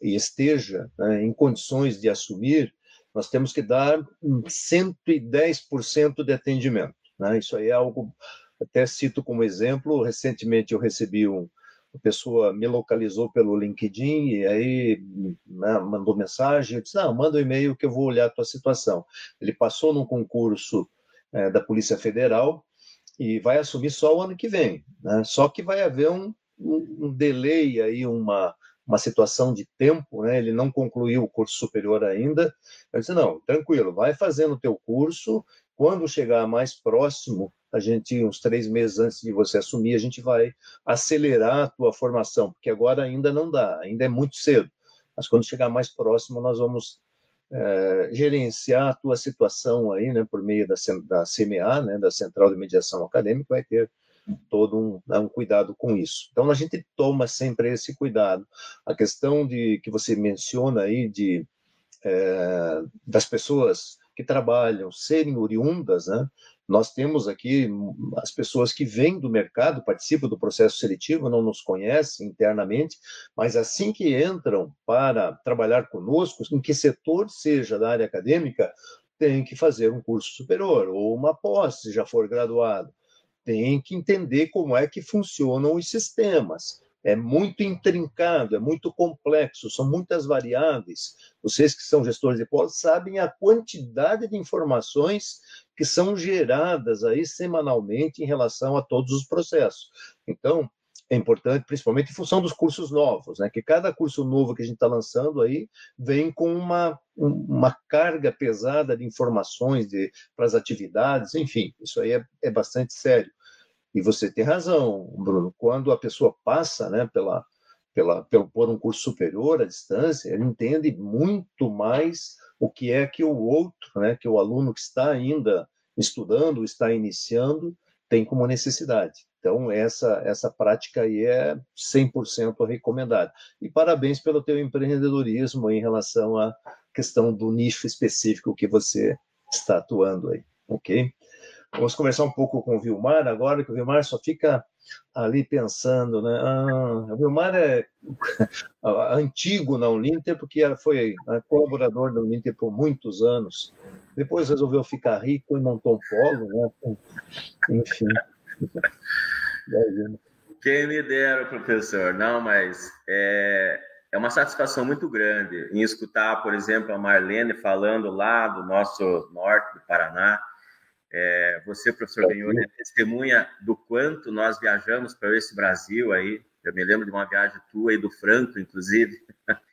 e esteja né, em condições de assumir, nós temos que dar 110% de atendimento. Né? Isso aí é algo até cito como exemplo, recentemente eu recebi um, uma pessoa me localizou pelo LinkedIn e aí né, mandou mensagem, eu disse, não, manda um e-mail que eu vou olhar a tua situação. Ele passou num concurso é, da Polícia Federal e vai assumir só o ano que vem, né? só que vai haver um, um, um delay aí, uma, uma situação de tempo, né? ele não concluiu o curso superior ainda, eu disse, não, tranquilo, vai fazendo o teu curso, quando chegar mais próximo a gente, uns três meses antes de você assumir, a gente vai acelerar a tua formação, porque agora ainda não dá, ainda é muito cedo. Mas quando chegar mais próximo, nós vamos é, gerenciar a tua situação aí, né, por meio da, da CMA, né, da Central de Mediação Acadêmica, vai ter todo um, né, um, cuidado com isso. Então a gente toma sempre esse cuidado. A questão de que você menciona aí de é, das pessoas que trabalham serem oriundas, né? Nós temos aqui as pessoas que vêm do mercado, participam do processo seletivo, não nos conhecem internamente, mas assim que entram para trabalhar conosco, em que setor seja da área acadêmica, tem que fazer um curso superior ou uma pós, se já for graduado. Tem que entender como é que funcionam os sistemas é muito intrincado, é muito complexo, são muitas variáveis. Vocês que são gestores de polo sabem a quantidade de informações que são geradas aí semanalmente em relação a todos os processos. Então, é importante, principalmente em função dos cursos novos, né? Que cada curso novo que a gente está lançando aí vem com uma, uma carga pesada de informações para as atividades, enfim, isso aí é, é bastante sério. E você tem razão, Bruno. Quando a pessoa passa né, pela, pela, pelo, por um curso superior à distância, ele entende muito mais o que é que o outro, né, que o aluno que está ainda estudando, está iniciando, tem como necessidade. Então, essa, essa prática aí é 100% recomendada. E parabéns pelo teu empreendedorismo em relação à questão do nicho específico que você está atuando aí, ok? Vamos conversar um pouco com o Vilmar agora, que o Vilmar só fica ali pensando, né? Ah, o Vilmar é antigo na Uninter, porque foi né, colaborador da Uninter por muitos anos. Depois resolveu ficar rico e montou um polo, né? Enfim. Quem me dera, professor. Não, mas é, é uma satisfação muito grande em escutar, por exemplo, a Marlene falando lá do nosso norte do Paraná. É, você, professor Benhur, é testemunha do quanto nós viajamos para esse Brasil aí. Eu me lembro de uma viagem tua e do Franco, inclusive.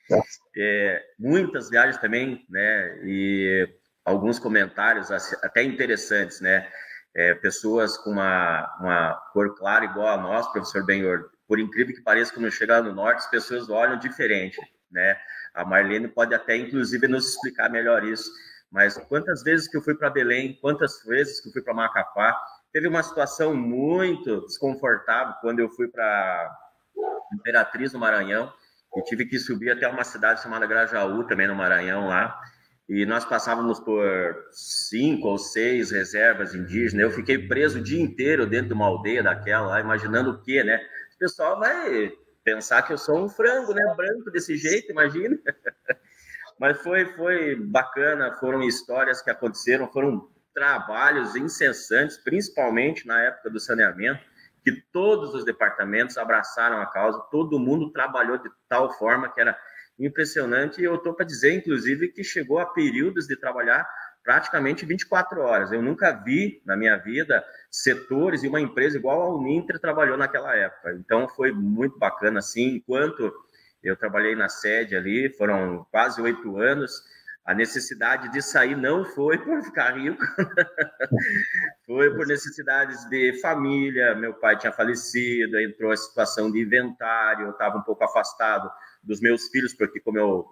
É, muitas viagens também, né? E alguns comentários até interessantes, né? É, pessoas com uma, uma cor clara igual a nós, professor Benhor, por incrível que pareça, quando chegar no norte, as pessoas olham diferente, né? A Marlene pode até, inclusive, nos explicar melhor isso. Mas quantas vezes que eu fui para Belém, quantas vezes que eu fui para Macapá, teve uma situação muito desconfortável quando eu fui para Imperatriz, no Maranhão, e tive que subir até uma cidade chamada Grajaú, também no Maranhão, lá, e nós passávamos por cinco ou seis reservas indígenas. Eu fiquei preso o dia inteiro dentro de uma aldeia daquela, lá, imaginando o quê, né? O pessoal vai pensar que eu sou um frango, né? Branco desse jeito, imagina. Mas foi, foi bacana, foram histórias que aconteceram, foram trabalhos incessantes, principalmente na época do saneamento, que todos os departamentos abraçaram a causa, todo mundo trabalhou de tal forma que era impressionante. E eu estou para dizer, inclusive, que chegou a períodos de trabalhar praticamente 24 horas. Eu nunca vi na minha vida setores e uma empresa igual a Uninter trabalhou naquela época. Então foi muito bacana assim. Enquanto eu trabalhei na sede ali, foram quase oito anos. A necessidade de sair não foi por ficar rico, foi por necessidades de família. Meu pai tinha falecido, entrou a situação de inventário, eu estava um pouco afastado dos meus filhos, porque como eu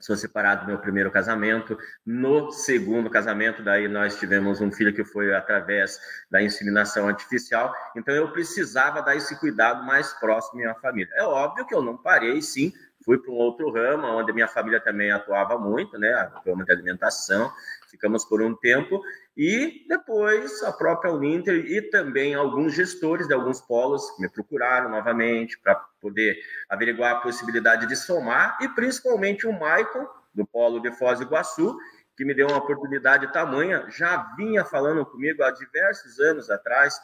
sou separado do meu primeiro casamento, no segundo casamento, daí nós tivemos um filho que foi através da inseminação artificial, então eu precisava dar esse cuidado mais próximo à minha família. É óbvio que eu não parei, sim, fui para um outro ramo, onde minha família também atuava muito, né, a ramo de alimentação, ficamos por um tempo, e depois a própria Uninter e também alguns gestores de alguns polos me procuraram novamente para poder averiguar a possibilidade de somar, e principalmente o Michael, do polo de Foz do Iguaçu, que me deu uma oportunidade tamanha, já vinha falando comigo há diversos anos atrás,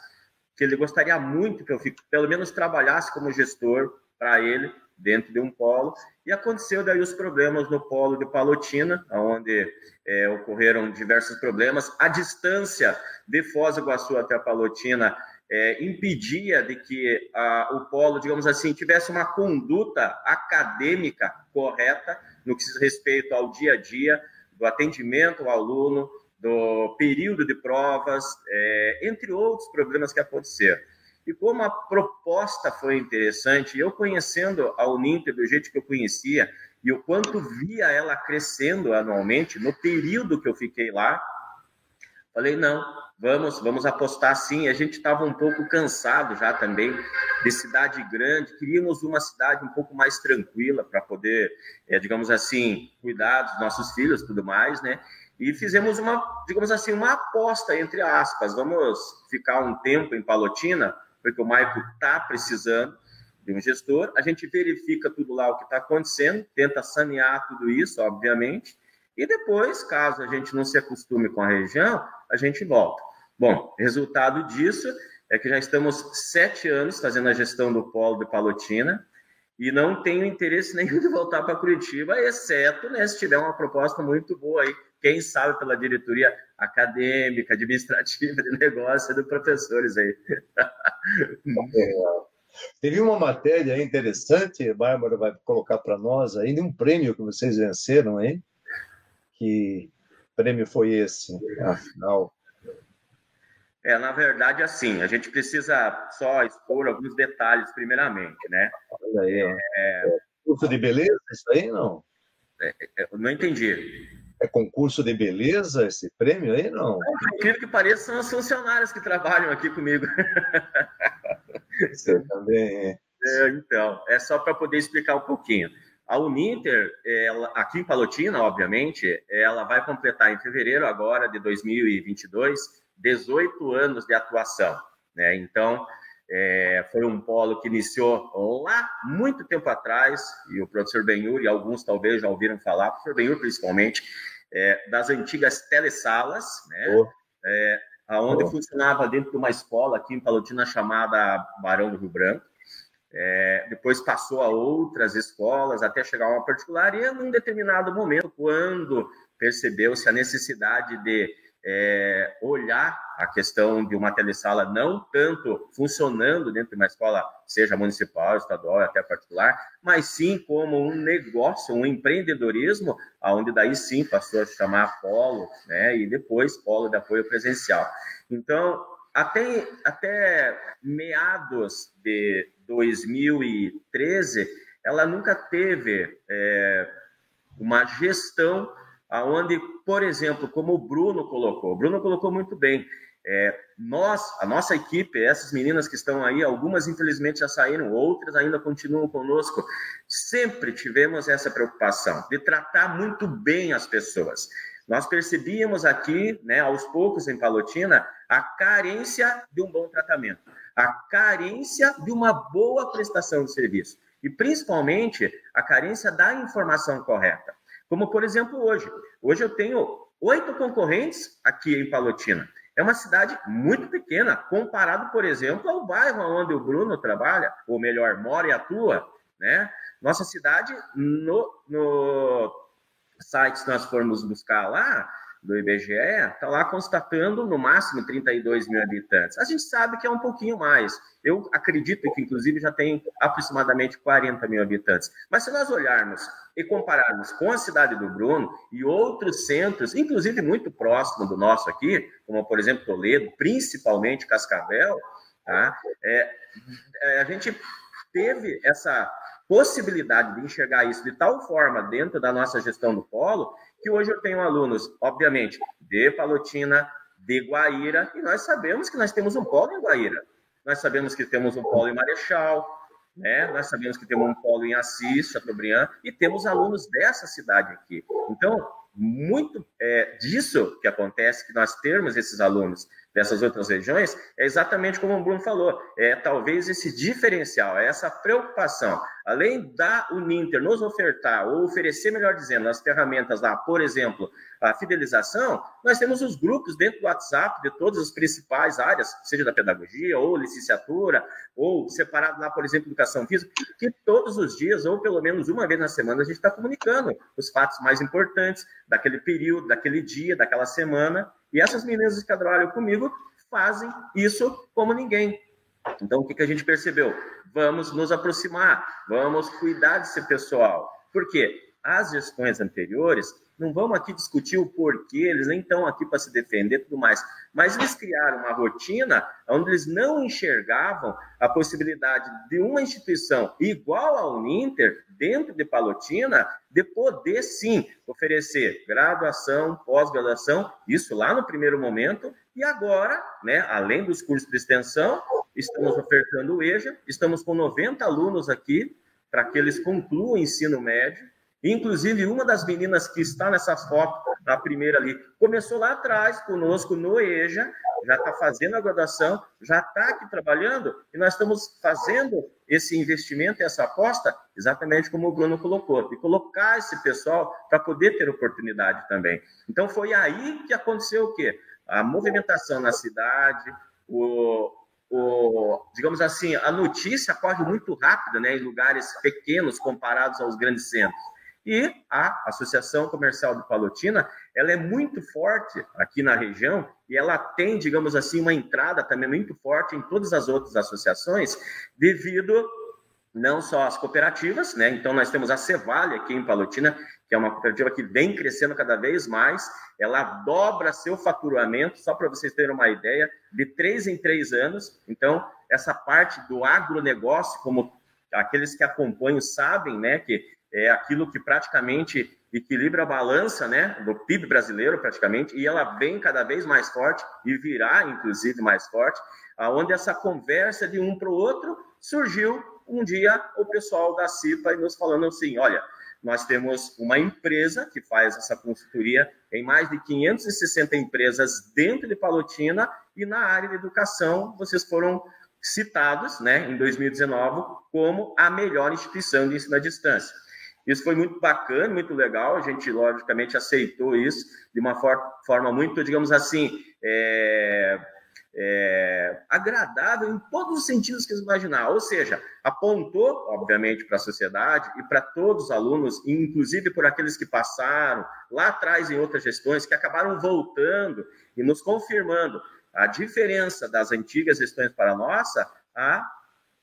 que ele gostaria muito que eu pelo menos trabalhasse como gestor para ele dentro de um polo. E aconteceu daí os problemas no polo de Palotina, onde é, ocorreram diversos problemas. A distância de Foz do Iguaçu até Palotina é, impedia de que a, o polo, digamos assim, tivesse uma conduta acadêmica correta no que diz respeito ao dia a dia, do atendimento ao aluno, do período de provas, é, entre outros problemas que aconteceram. E como a proposta foi interessante, eu conhecendo a Uninter do jeito que eu conhecia, e o quanto via ela crescendo anualmente, no período que eu fiquei lá, falei, não, vamos, vamos apostar sim. A gente estava um pouco cansado já também de cidade grande, queríamos uma cidade um pouco mais tranquila para poder, é, digamos assim, cuidar dos nossos filhos tudo mais, né? E fizemos uma, digamos assim, uma aposta, entre aspas, vamos ficar um tempo em Palotina, porque o Maico está precisando de um gestor, a gente verifica tudo lá o que está acontecendo, tenta sanear tudo isso, obviamente, e depois, caso a gente não se acostume com a região, a gente volta. Bom, resultado disso é que já estamos sete anos fazendo a gestão do polo de Palotina e não tenho interesse nenhum de voltar para Curitiba, exceto né, se tiver uma proposta muito boa aí, quem sabe pela diretoria acadêmica, administrativa de negócio dos professores aí. É, teve uma matéria interessante, a Bárbara vai colocar para nós aí, de um prêmio que vocês venceram aí. Que prêmio foi esse, afinal? É, na verdade, assim, a gente precisa só expor alguns detalhes primeiramente, né? Olha aí, ó. É... Curso de beleza, isso aí, não? É, é, não entendi. É concurso de beleza esse prêmio aí, não? Por incrível que pareça, são os funcionários que trabalham aqui comigo. Você também é. é então, é só para poder explicar um pouquinho. A Uninter, ela, aqui em Palotina, obviamente, ela vai completar em fevereiro agora de 2022 18 anos de atuação. Né? Então, é, foi um polo que iniciou lá muito tempo atrás, e o professor Benhur e alguns talvez já ouviram falar, o professor Benhur principalmente, é, das antigas telesalas, né? Oh. É, onde oh. funcionava dentro de uma escola aqui em Palotina chamada Barão do Rio Branco. É, depois passou a outras escolas até chegar a uma particular e em um determinado momento, quando percebeu-se a necessidade de é, olhar a questão de uma telesala não tanto funcionando dentro de uma escola, seja municipal, estadual, até particular, mas sim como um negócio, um empreendedorismo, aonde daí sim passou a chamar polo, né, e depois polo de apoio presencial. Então, até, até meados de 2013, ela nunca teve é, uma gestão aonde, por exemplo, como o Bruno colocou, o Bruno colocou muito bem, é, nós, a nossa equipe, essas meninas que estão aí, algumas infelizmente já saíram, outras ainda continuam conosco, sempre tivemos essa preocupação de tratar muito bem as pessoas. Nós percebíamos aqui, né, aos poucos em Palotina, a carência de um bom tratamento, a carência de uma boa prestação de serviço e principalmente a carência da informação correta. Como por exemplo hoje. Hoje eu tenho oito concorrentes aqui em Palotina. É uma cidade muito pequena, comparado, por exemplo, ao bairro onde o Bruno trabalha, ou melhor, mora e atua, né? Nossa cidade, no, no site, se nós formos buscar lá, do IBGE, está lá constatando no máximo 32 mil habitantes. A gente sabe que é um pouquinho mais. Eu acredito que, inclusive, já tem aproximadamente 40 mil habitantes. Mas se nós olharmos e compararmos com a cidade do Bruno e outros centros, inclusive muito próximo do nosso aqui, como, por exemplo, Toledo, principalmente Cascavel, tá? é, é, a gente teve essa possibilidade de enxergar isso de tal forma dentro da nossa gestão do polo, que hoje eu tenho alunos, obviamente, de Palotina, de Guaíra, e nós sabemos que nós temos um polo em Guaíra. Nós sabemos que temos um polo em Marechal, né? Nós sabemos que temos um polo em Assis, Chateaubriand, e temos alunos dessa cidade aqui. Então, muito é, disso que acontece, que nós termos esses alunos dessas outras regiões, é exatamente como o Bruno falou, é talvez esse diferencial, é essa preocupação. Além da Uninter nos ofertar, ou oferecer, melhor dizendo, as ferramentas lá, por exemplo, a fidelização, nós temos os grupos dentro do WhatsApp de todas as principais áreas, seja da pedagogia, ou licenciatura, ou separado lá, por exemplo, educação física, que todos os dias, ou pelo menos uma vez na semana, a gente está comunicando os fatos mais importantes daquele período, daquele dia, daquela semana, e essas meninas que trabalham comigo fazem isso como ninguém. Então, o que, que a gente percebeu? Vamos nos aproximar, vamos cuidar desse pessoal. Por quê? As gestões anteriores, não vamos aqui discutir o porquê, eles nem estão aqui para se defender e tudo mais, mas eles criaram uma rotina onde eles não enxergavam a possibilidade de uma instituição igual à Uninter, dentro de Palotina, de poder sim oferecer graduação, pós-graduação, isso lá no primeiro momento, e agora, né, além dos cursos de extensão, estamos ofertando o EJA, estamos com 90 alunos aqui para que eles concluam o ensino médio, Inclusive, uma das meninas que está nessa foto, a primeira ali, começou lá atrás conosco no EJA, já está fazendo a graduação, já está aqui trabalhando, e nós estamos fazendo esse investimento, essa aposta, exatamente como o Bruno colocou, de colocar esse pessoal para poder ter oportunidade também. Então, foi aí que aconteceu o quê? A movimentação na cidade, o, o, digamos assim, a notícia corre muito rápida né, em lugares pequenos comparados aos grandes centros. E a Associação Comercial de Palotina, ela é muito forte aqui na região e ela tem, digamos assim, uma entrada também muito forte em todas as outras associações, devido não só às cooperativas, né? Então nós temos a Cevale aqui em Palotina, que é uma cooperativa que vem crescendo cada vez mais, ela dobra seu faturamento, só para vocês terem uma ideia, de três em três anos. Então, essa parte do agronegócio, como aqueles que acompanham sabem, né, que é aquilo que praticamente equilibra a balança né, do PIB brasileiro, praticamente, e ela vem cada vez mais forte e virá, inclusive, mais forte, aonde essa conversa de um para o outro surgiu um dia o pessoal da CIPA nos falando assim, olha, nós temos uma empresa que faz essa consultoria em mais de 560 empresas dentro de Palotina e na área de educação vocês foram citados, né, em 2019 como a melhor instituição de ensino à distância. Isso foi muito bacana, muito legal. A gente, logicamente, aceitou isso de uma for forma muito, digamos assim, é, é, agradável em todos os sentidos que você imaginar. Ou seja, apontou, obviamente, para a sociedade e para todos os alunos, inclusive por aqueles que passaram lá atrás em outras gestões, que acabaram voltando e nos confirmando a diferença das antigas gestões para a nossa, a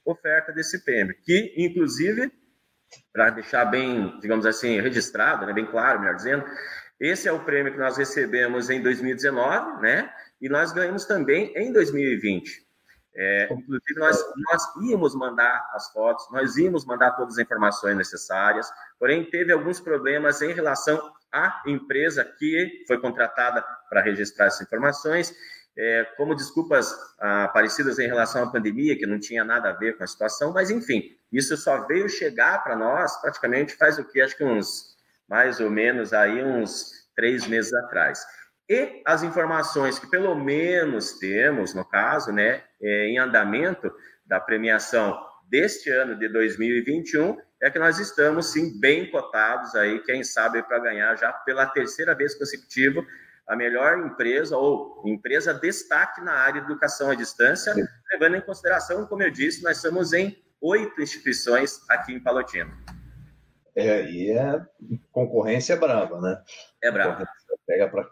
oferta desse prêmio, que, inclusive, para deixar bem, digamos assim, registrado, né, bem claro, melhor dizendo, esse é o prêmio que nós recebemos em 2019, né? E nós ganhamos também em 2020. É, inclusive, nós, nós íamos mandar as fotos, nós íamos mandar todas as informações necessárias, porém, teve alguns problemas em relação à empresa que foi contratada para registrar essas informações é, como desculpas ah, parecidas em relação à pandemia, que não tinha nada a ver com a situação, mas enfim, isso só veio chegar para nós praticamente faz o que? Acho que uns, mais ou menos aí uns três meses atrás. E as informações que pelo menos temos, no caso, né, é, em andamento da premiação deste ano de 2021, é que nós estamos sim bem cotados aí, quem sabe para ganhar já pela terceira vez consecutiva a melhor empresa ou empresa destaque na área de educação à distância, levando em consideração, como eu disse, nós estamos em oito instituições aqui em Palotina. É, e é concorrência brava, né? É brava. Pega para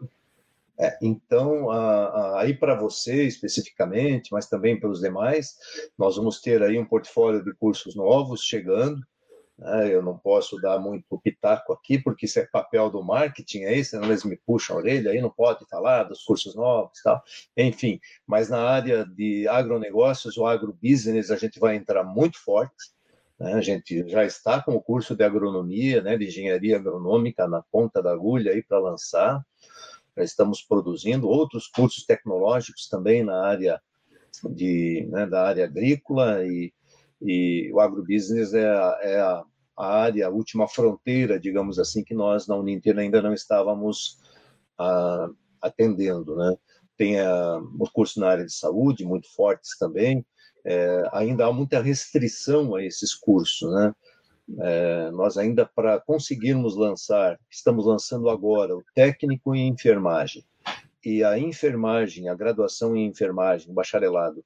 é, então, a, a, aí para você especificamente, mas também para os demais, nós vamos ter aí um portfólio de cursos novos chegando? Eu não posso dar muito pitaco aqui, porque isso é papel do marketing, é isso, eles me puxam a orelha, aí não pode falar dos cursos novos tal. Enfim, mas na área de agronegócios, o agrobusiness, a gente vai entrar muito forte. Né? A gente já está com o curso de agronomia, né, de engenharia agronômica na ponta da agulha aí para lançar. Já estamos produzindo outros cursos tecnológicos também na área de, né, da área agrícola e, e o agrobusiness é, é a, a área, a última fronteira, digamos assim, que nós na Uninter ainda não estávamos ah, atendendo, né? Tem ah, os cursos na área de saúde muito fortes também, é, ainda há muita restrição a esses cursos, né? É, nós ainda para conseguirmos lançar, estamos lançando agora o técnico em enfermagem e a enfermagem, a graduação em enfermagem, o bacharelado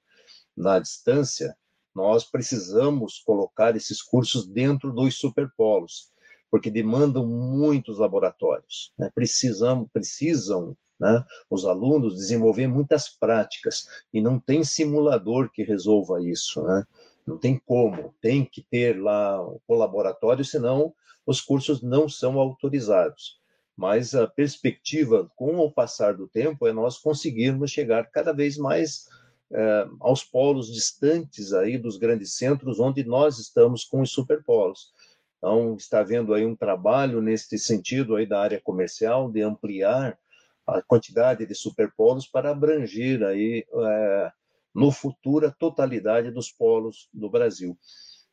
na distância, nós precisamos colocar esses cursos dentro dos superpolos, porque demandam muitos laboratórios. Né? Precisam, precisam né, os alunos desenvolver muitas práticas, e não tem simulador que resolva isso. Né? Não tem como, tem que ter lá o laboratório, senão os cursos não são autorizados. Mas a perspectiva, com o passar do tempo, é nós conseguirmos chegar cada vez mais eh, aos polos distantes aí dos grandes centros, onde nós estamos com os superpolos. Então, está havendo aí um trabalho nesse sentido aí da área comercial, de ampliar a quantidade de superpolos para abranger aí, é, no futuro, a totalidade dos polos do Brasil.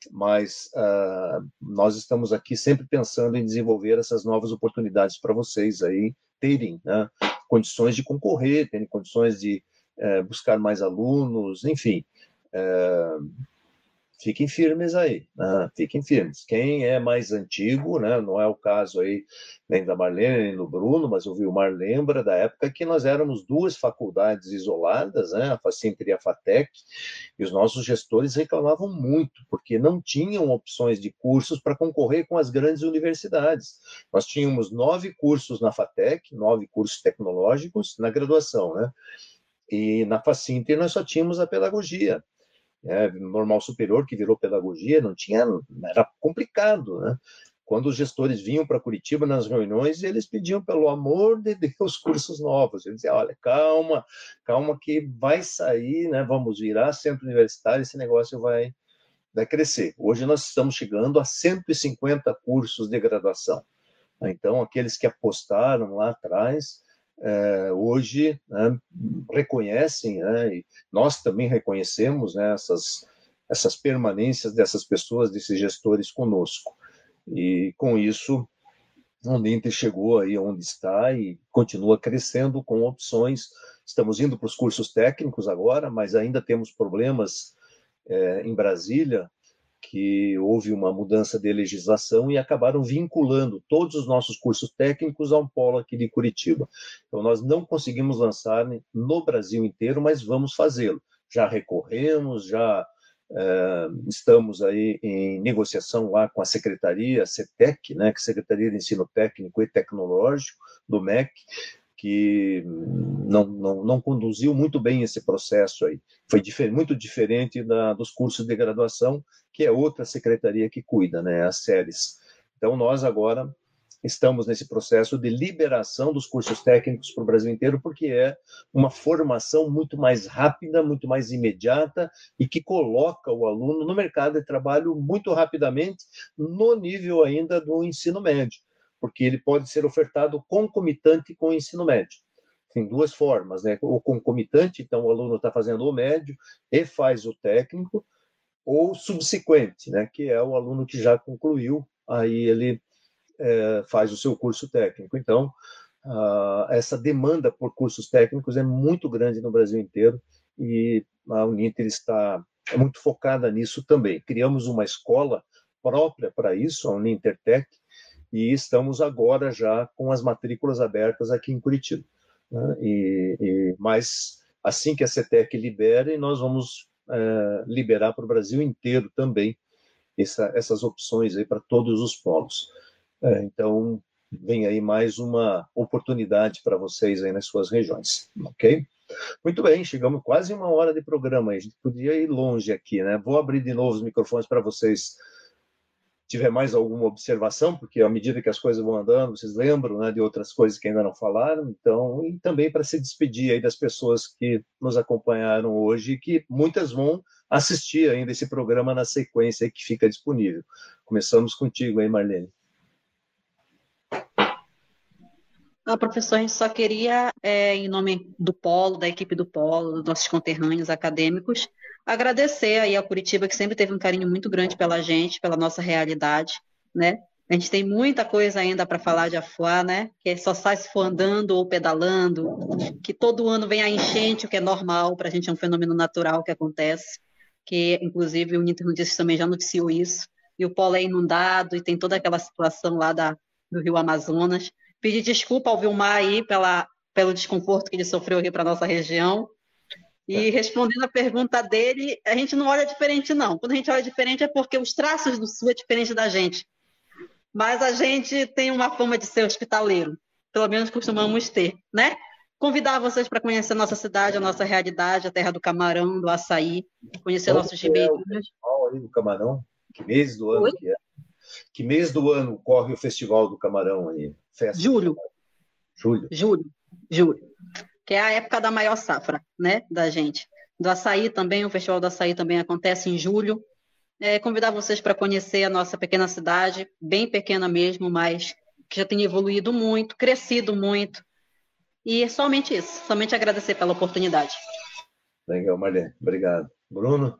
Mas uh, nós estamos aqui sempre pensando em desenvolver essas novas oportunidades para vocês aí terem né, condições de concorrer, terem condições de é, buscar mais alunos, enfim. É, fiquem firmes aí, né? fiquem firmes. Quem é mais antigo, né? não é o caso aí nem da Marlene nem do Bruno, mas o Vilmar lembra da época que nós éramos duas faculdades isoladas, né? a Facinter e a FATEC, e os nossos gestores reclamavam muito, porque não tinham opções de cursos para concorrer com as grandes universidades. Nós tínhamos nove cursos na FATEC, nove cursos tecnológicos na graduação, né? E na Facinter nós só tínhamos a pedagogia. Né? Normal superior, que virou pedagogia, não tinha, era complicado, né? Quando os gestores vinham para Curitiba nas reuniões, eles pediam, pelo amor de Deus, cursos novos. Eles diziam, olha, calma, calma que vai sair, né? vamos virar centro universitário, esse negócio vai, vai crescer. Hoje nós estamos chegando a 150 cursos de graduação. Então, aqueles que apostaram lá atrás, é, hoje né, reconhecem, né, e nós também reconhecemos né, essas, essas permanências dessas pessoas, desses gestores conosco. E com isso, o Ninter chegou aí onde está e continua crescendo com opções. Estamos indo para os cursos técnicos agora, mas ainda temos problemas é, em Brasília, que houve uma mudança de legislação e acabaram vinculando todos os nossos cursos técnicos a um polo aqui de Curitiba. Então, nós não conseguimos lançar no Brasil inteiro, mas vamos fazê-lo. Já recorremos, já é, estamos aí em negociação lá com a Secretaria, a CETEC, né, que é a Secretaria de Ensino Técnico e Tecnológico do MEC, que não, não, não conduziu muito bem esse processo aí. Foi difer muito diferente da, dos cursos de graduação, que é outra secretaria que cuida, né, as séries. Então, nós agora estamos nesse processo de liberação dos cursos técnicos para o Brasil inteiro, porque é uma formação muito mais rápida, muito mais imediata e que coloca o aluno no mercado de trabalho muito rapidamente, no nível ainda do ensino médio porque ele pode ser ofertado concomitante com o ensino médio. Tem duas formas, né? O concomitante, então o aluno está fazendo o médio e faz o técnico, ou subsequente, né? Que é o aluno que já concluiu, aí ele é, faz o seu curso técnico. Então, uh, essa demanda por cursos técnicos é muito grande no Brasil inteiro e a Uninter está é muito focada nisso também. Criamos uma escola própria para isso, a Unintertech, e estamos agora já com as matrículas abertas aqui em Curitiba. Né? E, e, mas assim que a CETEC libere, nós vamos é, liberar para o Brasil inteiro também essa, essas opções aí para todos os polos. É, então, vem aí mais uma oportunidade para vocês aí nas suas regiões, ok? Muito bem, chegamos quase uma hora de programa, a gente podia ir longe aqui, né? Vou abrir de novo os microfones para vocês tiver mais alguma observação, porque à medida que as coisas vão andando, vocês lembram né, de outras coisas que ainda não falaram, então, e também para se despedir aí das pessoas que nos acompanharam hoje, que muitas vão assistir ainda esse programa na sequência que fica disponível. Começamos contigo aí, Marlene. Não, professor, a gente só queria, é, em nome do Polo, da equipe do Polo, dos nossos conterrâneos acadêmicos, agradecer aí a Curitiba, que sempre teve um carinho muito grande pela gente, pela nossa realidade, né? A gente tem muita coisa ainda para falar de Afuá, né? Que só sai se for andando ou pedalando, que todo ano vem a enchente, o que é normal, para a gente é um fenômeno natural que acontece, que inclusive o Nintendo Notícias também já noticiou isso, e o polo é inundado e tem toda aquela situação lá da, do Rio Amazonas. Pedir desculpa ao Vilmar aí pela, pelo desconforto que ele sofreu aqui para nossa região, e respondendo a pergunta dele, a gente não olha diferente, não. Quando a gente olha diferente é porque os traços do Sul é diferente da gente. Mas a gente tem uma fama de ser hospitaleiro. Pelo menos costumamos ter, né? Convidar vocês para conhecer a nossa cidade, a nossa realidade, a terra do camarão, do açaí, conhecer nossos é ribeirinhos. o aí do camarão? Que mês do ano Oi? que é? Que mês do ano corre o Festival do Camarão aí? Festa Júlio. Julho. Júlio. Júlio que é a época da maior safra, né, da gente. Do açaí também, o Festival do Açaí também acontece em julho. É, convidar vocês para conhecer a nossa pequena cidade, bem pequena mesmo, mas que já tem evoluído muito, crescido muito. E é somente isso, somente agradecer pela oportunidade. Legal, Marlene. Obrigado. Bruno?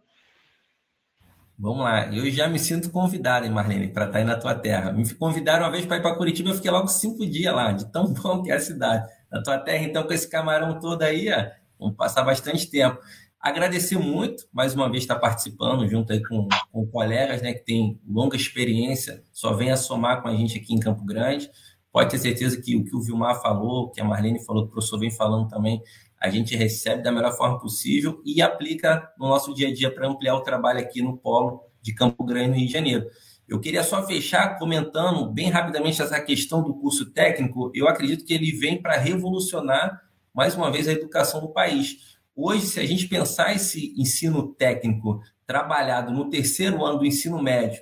Vamos lá, eu já me sinto convidado, hein, Marlene, para estar aí na tua terra. Me convidaram uma vez para ir para Curitiba, eu fiquei logo cinco dias lá, de tão bom que é a cidade na tua terra. Então, com esse camarão todo aí, ó, vamos passar bastante tempo. Agradecer muito, mais uma vez, estar participando junto aí com, com colegas né, que têm longa experiência, só vem a somar com a gente aqui em Campo Grande. Pode ter certeza que o que o Vilmar falou, que a Marlene falou, que o professor vem falando também, a gente recebe da melhor forma possível e aplica no nosso dia a dia para ampliar o trabalho aqui no polo de Campo Grande, no Rio de Janeiro. Eu queria só fechar comentando bem rapidamente essa questão do curso técnico. Eu acredito que ele vem para revolucionar, mais uma vez, a educação do país. Hoje, se a gente pensar esse ensino técnico trabalhado no terceiro ano do ensino médio,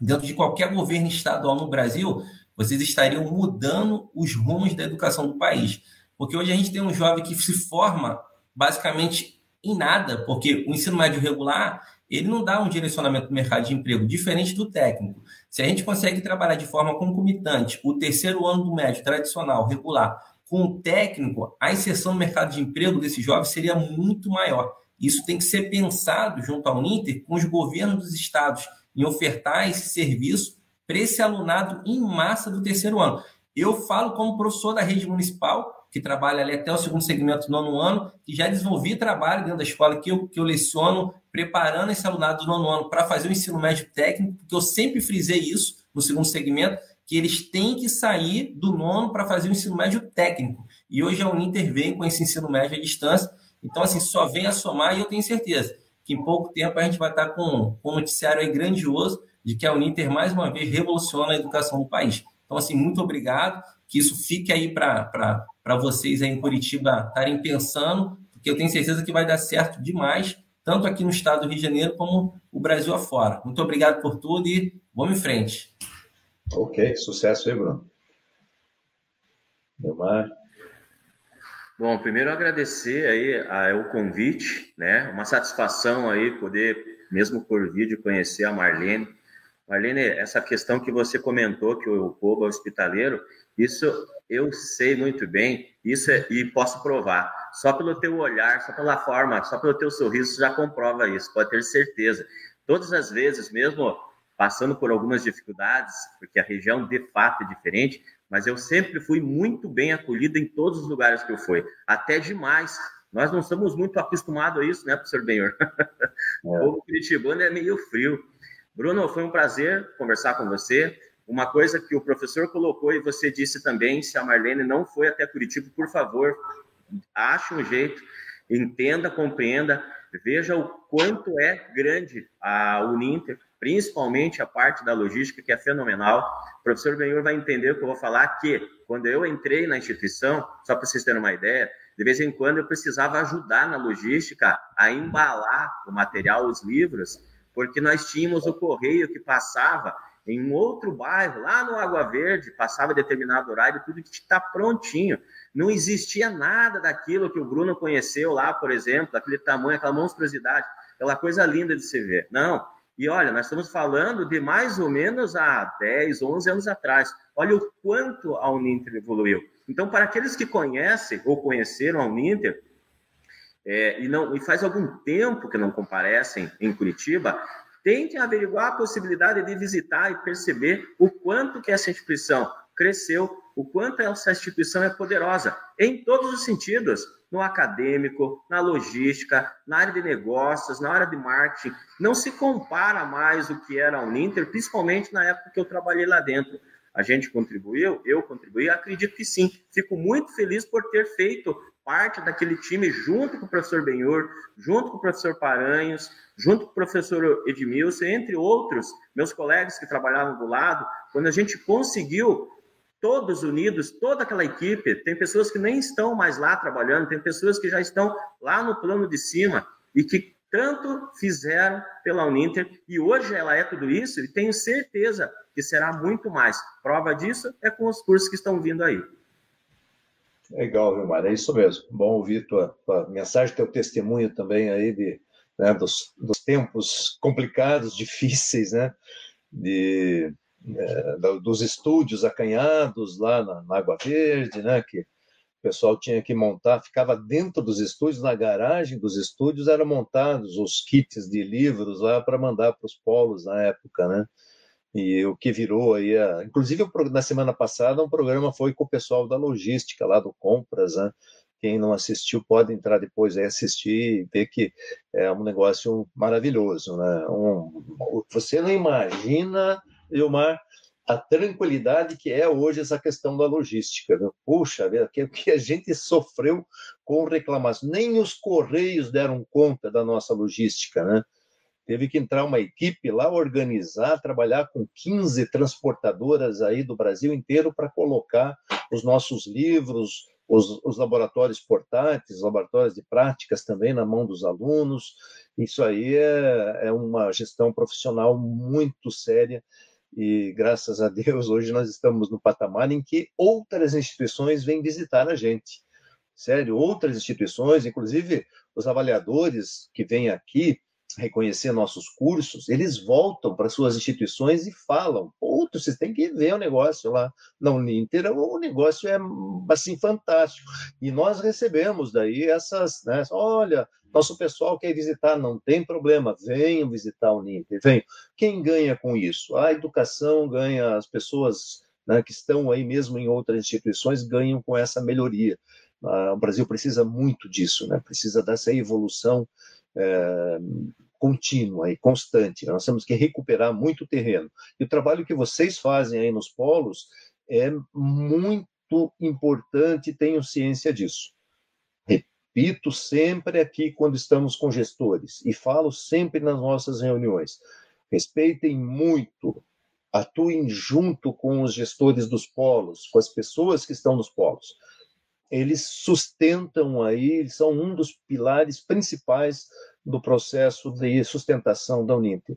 dentro de qualquer governo estadual no Brasil, vocês estariam mudando os rumos da educação do país. Porque hoje a gente tem um jovem que se forma basicamente em nada, porque o ensino médio regular ele não dá um direcionamento no mercado de emprego, diferente do técnico. Se a gente consegue trabalhar de forma concomitante o terceiro ano do médio tradicional, regular, com o técnico, a inserção no mercado de emprego desses jovens seria muito maior. Isso tem que ser pensado junto ao Inter com os governos dos estados em ofertar esse serviço para esse alunado em massa do terceiro ano. Eu falo como professor da rede municipal, que trabalha ali até o segundo segmento do nono ano, que já desenvolvi trabalho dentro da escola que eu, que eu leciono, preparando esse alunado do nono ano para fazer o ensino médio técnico, porque eu sempre frisei isso no segundo segmento, que eles têm que sair do nono para fazer o ensino médio técnico. E hoje a Uninter vem com esse ensino médio à distância, então assim, só vem a somar e eu tenho certeza que em pouco tempo a gente vai estar com, com um noticiário aí grandioso de que a Uninter mais uma vez revoluciona a educação do país. Então, assim, muito obrigado, que isso fique aí para vocês aí em Curitiba estarem pensando, porque eu tenho certeza que vai dar certo demais, tanto aqui no estado do Rio de Janeiro como o Brasil afora. Muito obrigado por tudo e vamos em frente. Ok, sucesso aí, Bruno. Neymar. Bom, primeiro agradecer aí o convite, né? Uma satisfação aí poder, mesmo por vídeo, conhecer a Marlene. Marlene, essa questão que você comentou que o povo é hospitaleiro, isso eu sei muito bem, isso é, e posso provar. Só pelo teu olhar, só pela forma, só pelo teu sorriso, já comprova isso, pode ter certeza. Todas as vezes, mesmo passando por algumas dificuldades, porque a região de fato é diferente, mas eu sempre fui muito bem acolhido em todos os lugares que eu fui, até demais. Nós não somos muito acostumados a isso, né, professor Benhor? É. O povo curitibano é meio frio. Bruno, foi um prazer conversar com você. Uma coisa que o professor colocou e você disse também, se a Marlene não foi até Curitiba, por favor, ache um jeito, entenda, compreenda, veja o quanto é grande a Uninter, principalmente a parte da logística, que é fenomenal. O professor Benhor vai entender o que eu vou falar, que quando eu entrei na instituição, só para vocês terem uma ideia, de vez em quando eu precisava ajudar na logística a embalar o material, os livros, porque nós tínhamos o correio que passava em um outro bairro, lá no Água Verde, passava determinado horário, tudo que está prontinho. Não existia nada daquilo que o Bruno conheceu lá, por exemplo, aquele tamanho, aquela monstruosidade, aquela coisa linda de se ver. Não, e olha, nós estamos falando de mais ou menos há 10, 11 anos atrás. Olha o quanto a Uninter evoluiu. Então, para aqueles que conhecem ou conheceram a Uninter, é, e, não, e faz algum tempo que não comparecem em Curitiba, tentem averiguar a possibilidade de visitar e perceber o quanto que essa instituição cresceu, o quanto essa instituição é poderosa, em todos os sentidos, no acadêmico, na logística, na área de negócios, na área de marketing. Não se compara mais o que era a Uninter, principalmente na época que eu trabalhei lá dentro. A gente contribuiu, eu contribuí, acredito que sim. Fico muito feliz por ter feito parte daquele time junto com o professor Benhor, junto com o professor Paranhos, junto com o professor Edmilson, entre outros meus colegas que trabalhavam do lado, quando a gente conseguiu todos unidos, toda aquela equipe, tem pessoas que nem estão mais lá trabalhando, tem pessoas que já estão lá no plano de cima e que tanto fizeram pela Uninter e hoje ela é tudo isso e tenho certeza que será muito mais. Prova disso é com os cursos que estão vindo aí. Legal, Vilmar, é isso mesmo. Bom ouvir tua, tua mensagem, teu testemunho também aí de, né, dos, dos tempos complicados, difíceis, né, de é, dos estúdios acanhados lá na, na, Água Verde, né, que o pessoal tinha que montar, ficava dentro dos estúdios, na garagem dos estúdios eram montados os kits de livros lá para mandar para os polos na época, né? E o que virou aí, a... inclusive na semana passada um programa foi com o pessoal da logística lá do Compras, né? Quem não assistiu pode entrar depois e assistir e ver que é um negócio maravilhoso, né? Um... Você não imagina Vilmar, a tranquilidade que é hoje essa questão da logística. Né? Puxa, o que a gente sofreu com reclamações. Nem os Correios deram conta da nossa logística, né? Teve que entrar uma equipe lá, organizar, trabalhar com 15 transportadoras aí do Brasil inteiro para colocar os nossos livros, os, os, laboratórios portáteis, laboratórios de práticas também na mão dos alunos. Isso aí é, é uma gestão profissional muito séria e graças a Deus hoje nós estamos no patamar em que outras instituições vêm visitar a gente. sério, outras instituições, inclusive os avaliadores que vêm aqui reconhecer nossos cursos, eles voltam para suas instituições e falam: Puta, vocês têm que ver o negócio lá na Uninter, o negócio é assim fantástico. E nós recebemos daí essas, né? Olha, nosso pessoal quer visitar, não tem problema, venham visitar o Uninter, venham. Quem ganha com isso? A educação ganha, as pessoas né, que estão aí mesmo em outras instituições ganham com essa melhoria. Ah, o Brasil precisa muito disso, né? precisa dessa evolução é, contínua e constante. Nós temos que recuperar muito terreno. E o trabalho que vocês fazem aí nos polos é muito importante, tenho ciência disso. Repito sempre aqui quando estamos com gestores e falo sempre nas nossas reuniões. Respeitem muito, atuem junto com os gestores dos polos, com as pessoas que estão nos polos eles sustentam aí, eles são um dos pilares principais do processo de sustentação da Uninter.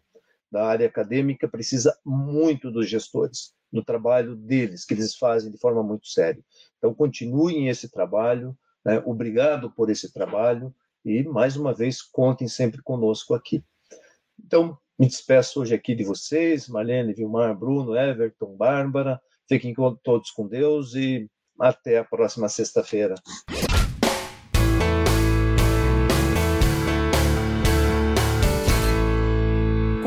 Da área acadêmica precisa muito dos gestores, do trabalho deles, que eles fazem de forma muito séria. Então, continuem esse trabalho, né? obrigado por esse trabalho e, mais uma vez, contem sempre conosco aqui. Então, me despeço hoje aqui de vocês, Marlene, Vilmar, Bruno, Everton, Bárbara. Fiquem todos com Deus e até a próxima sexta-feira.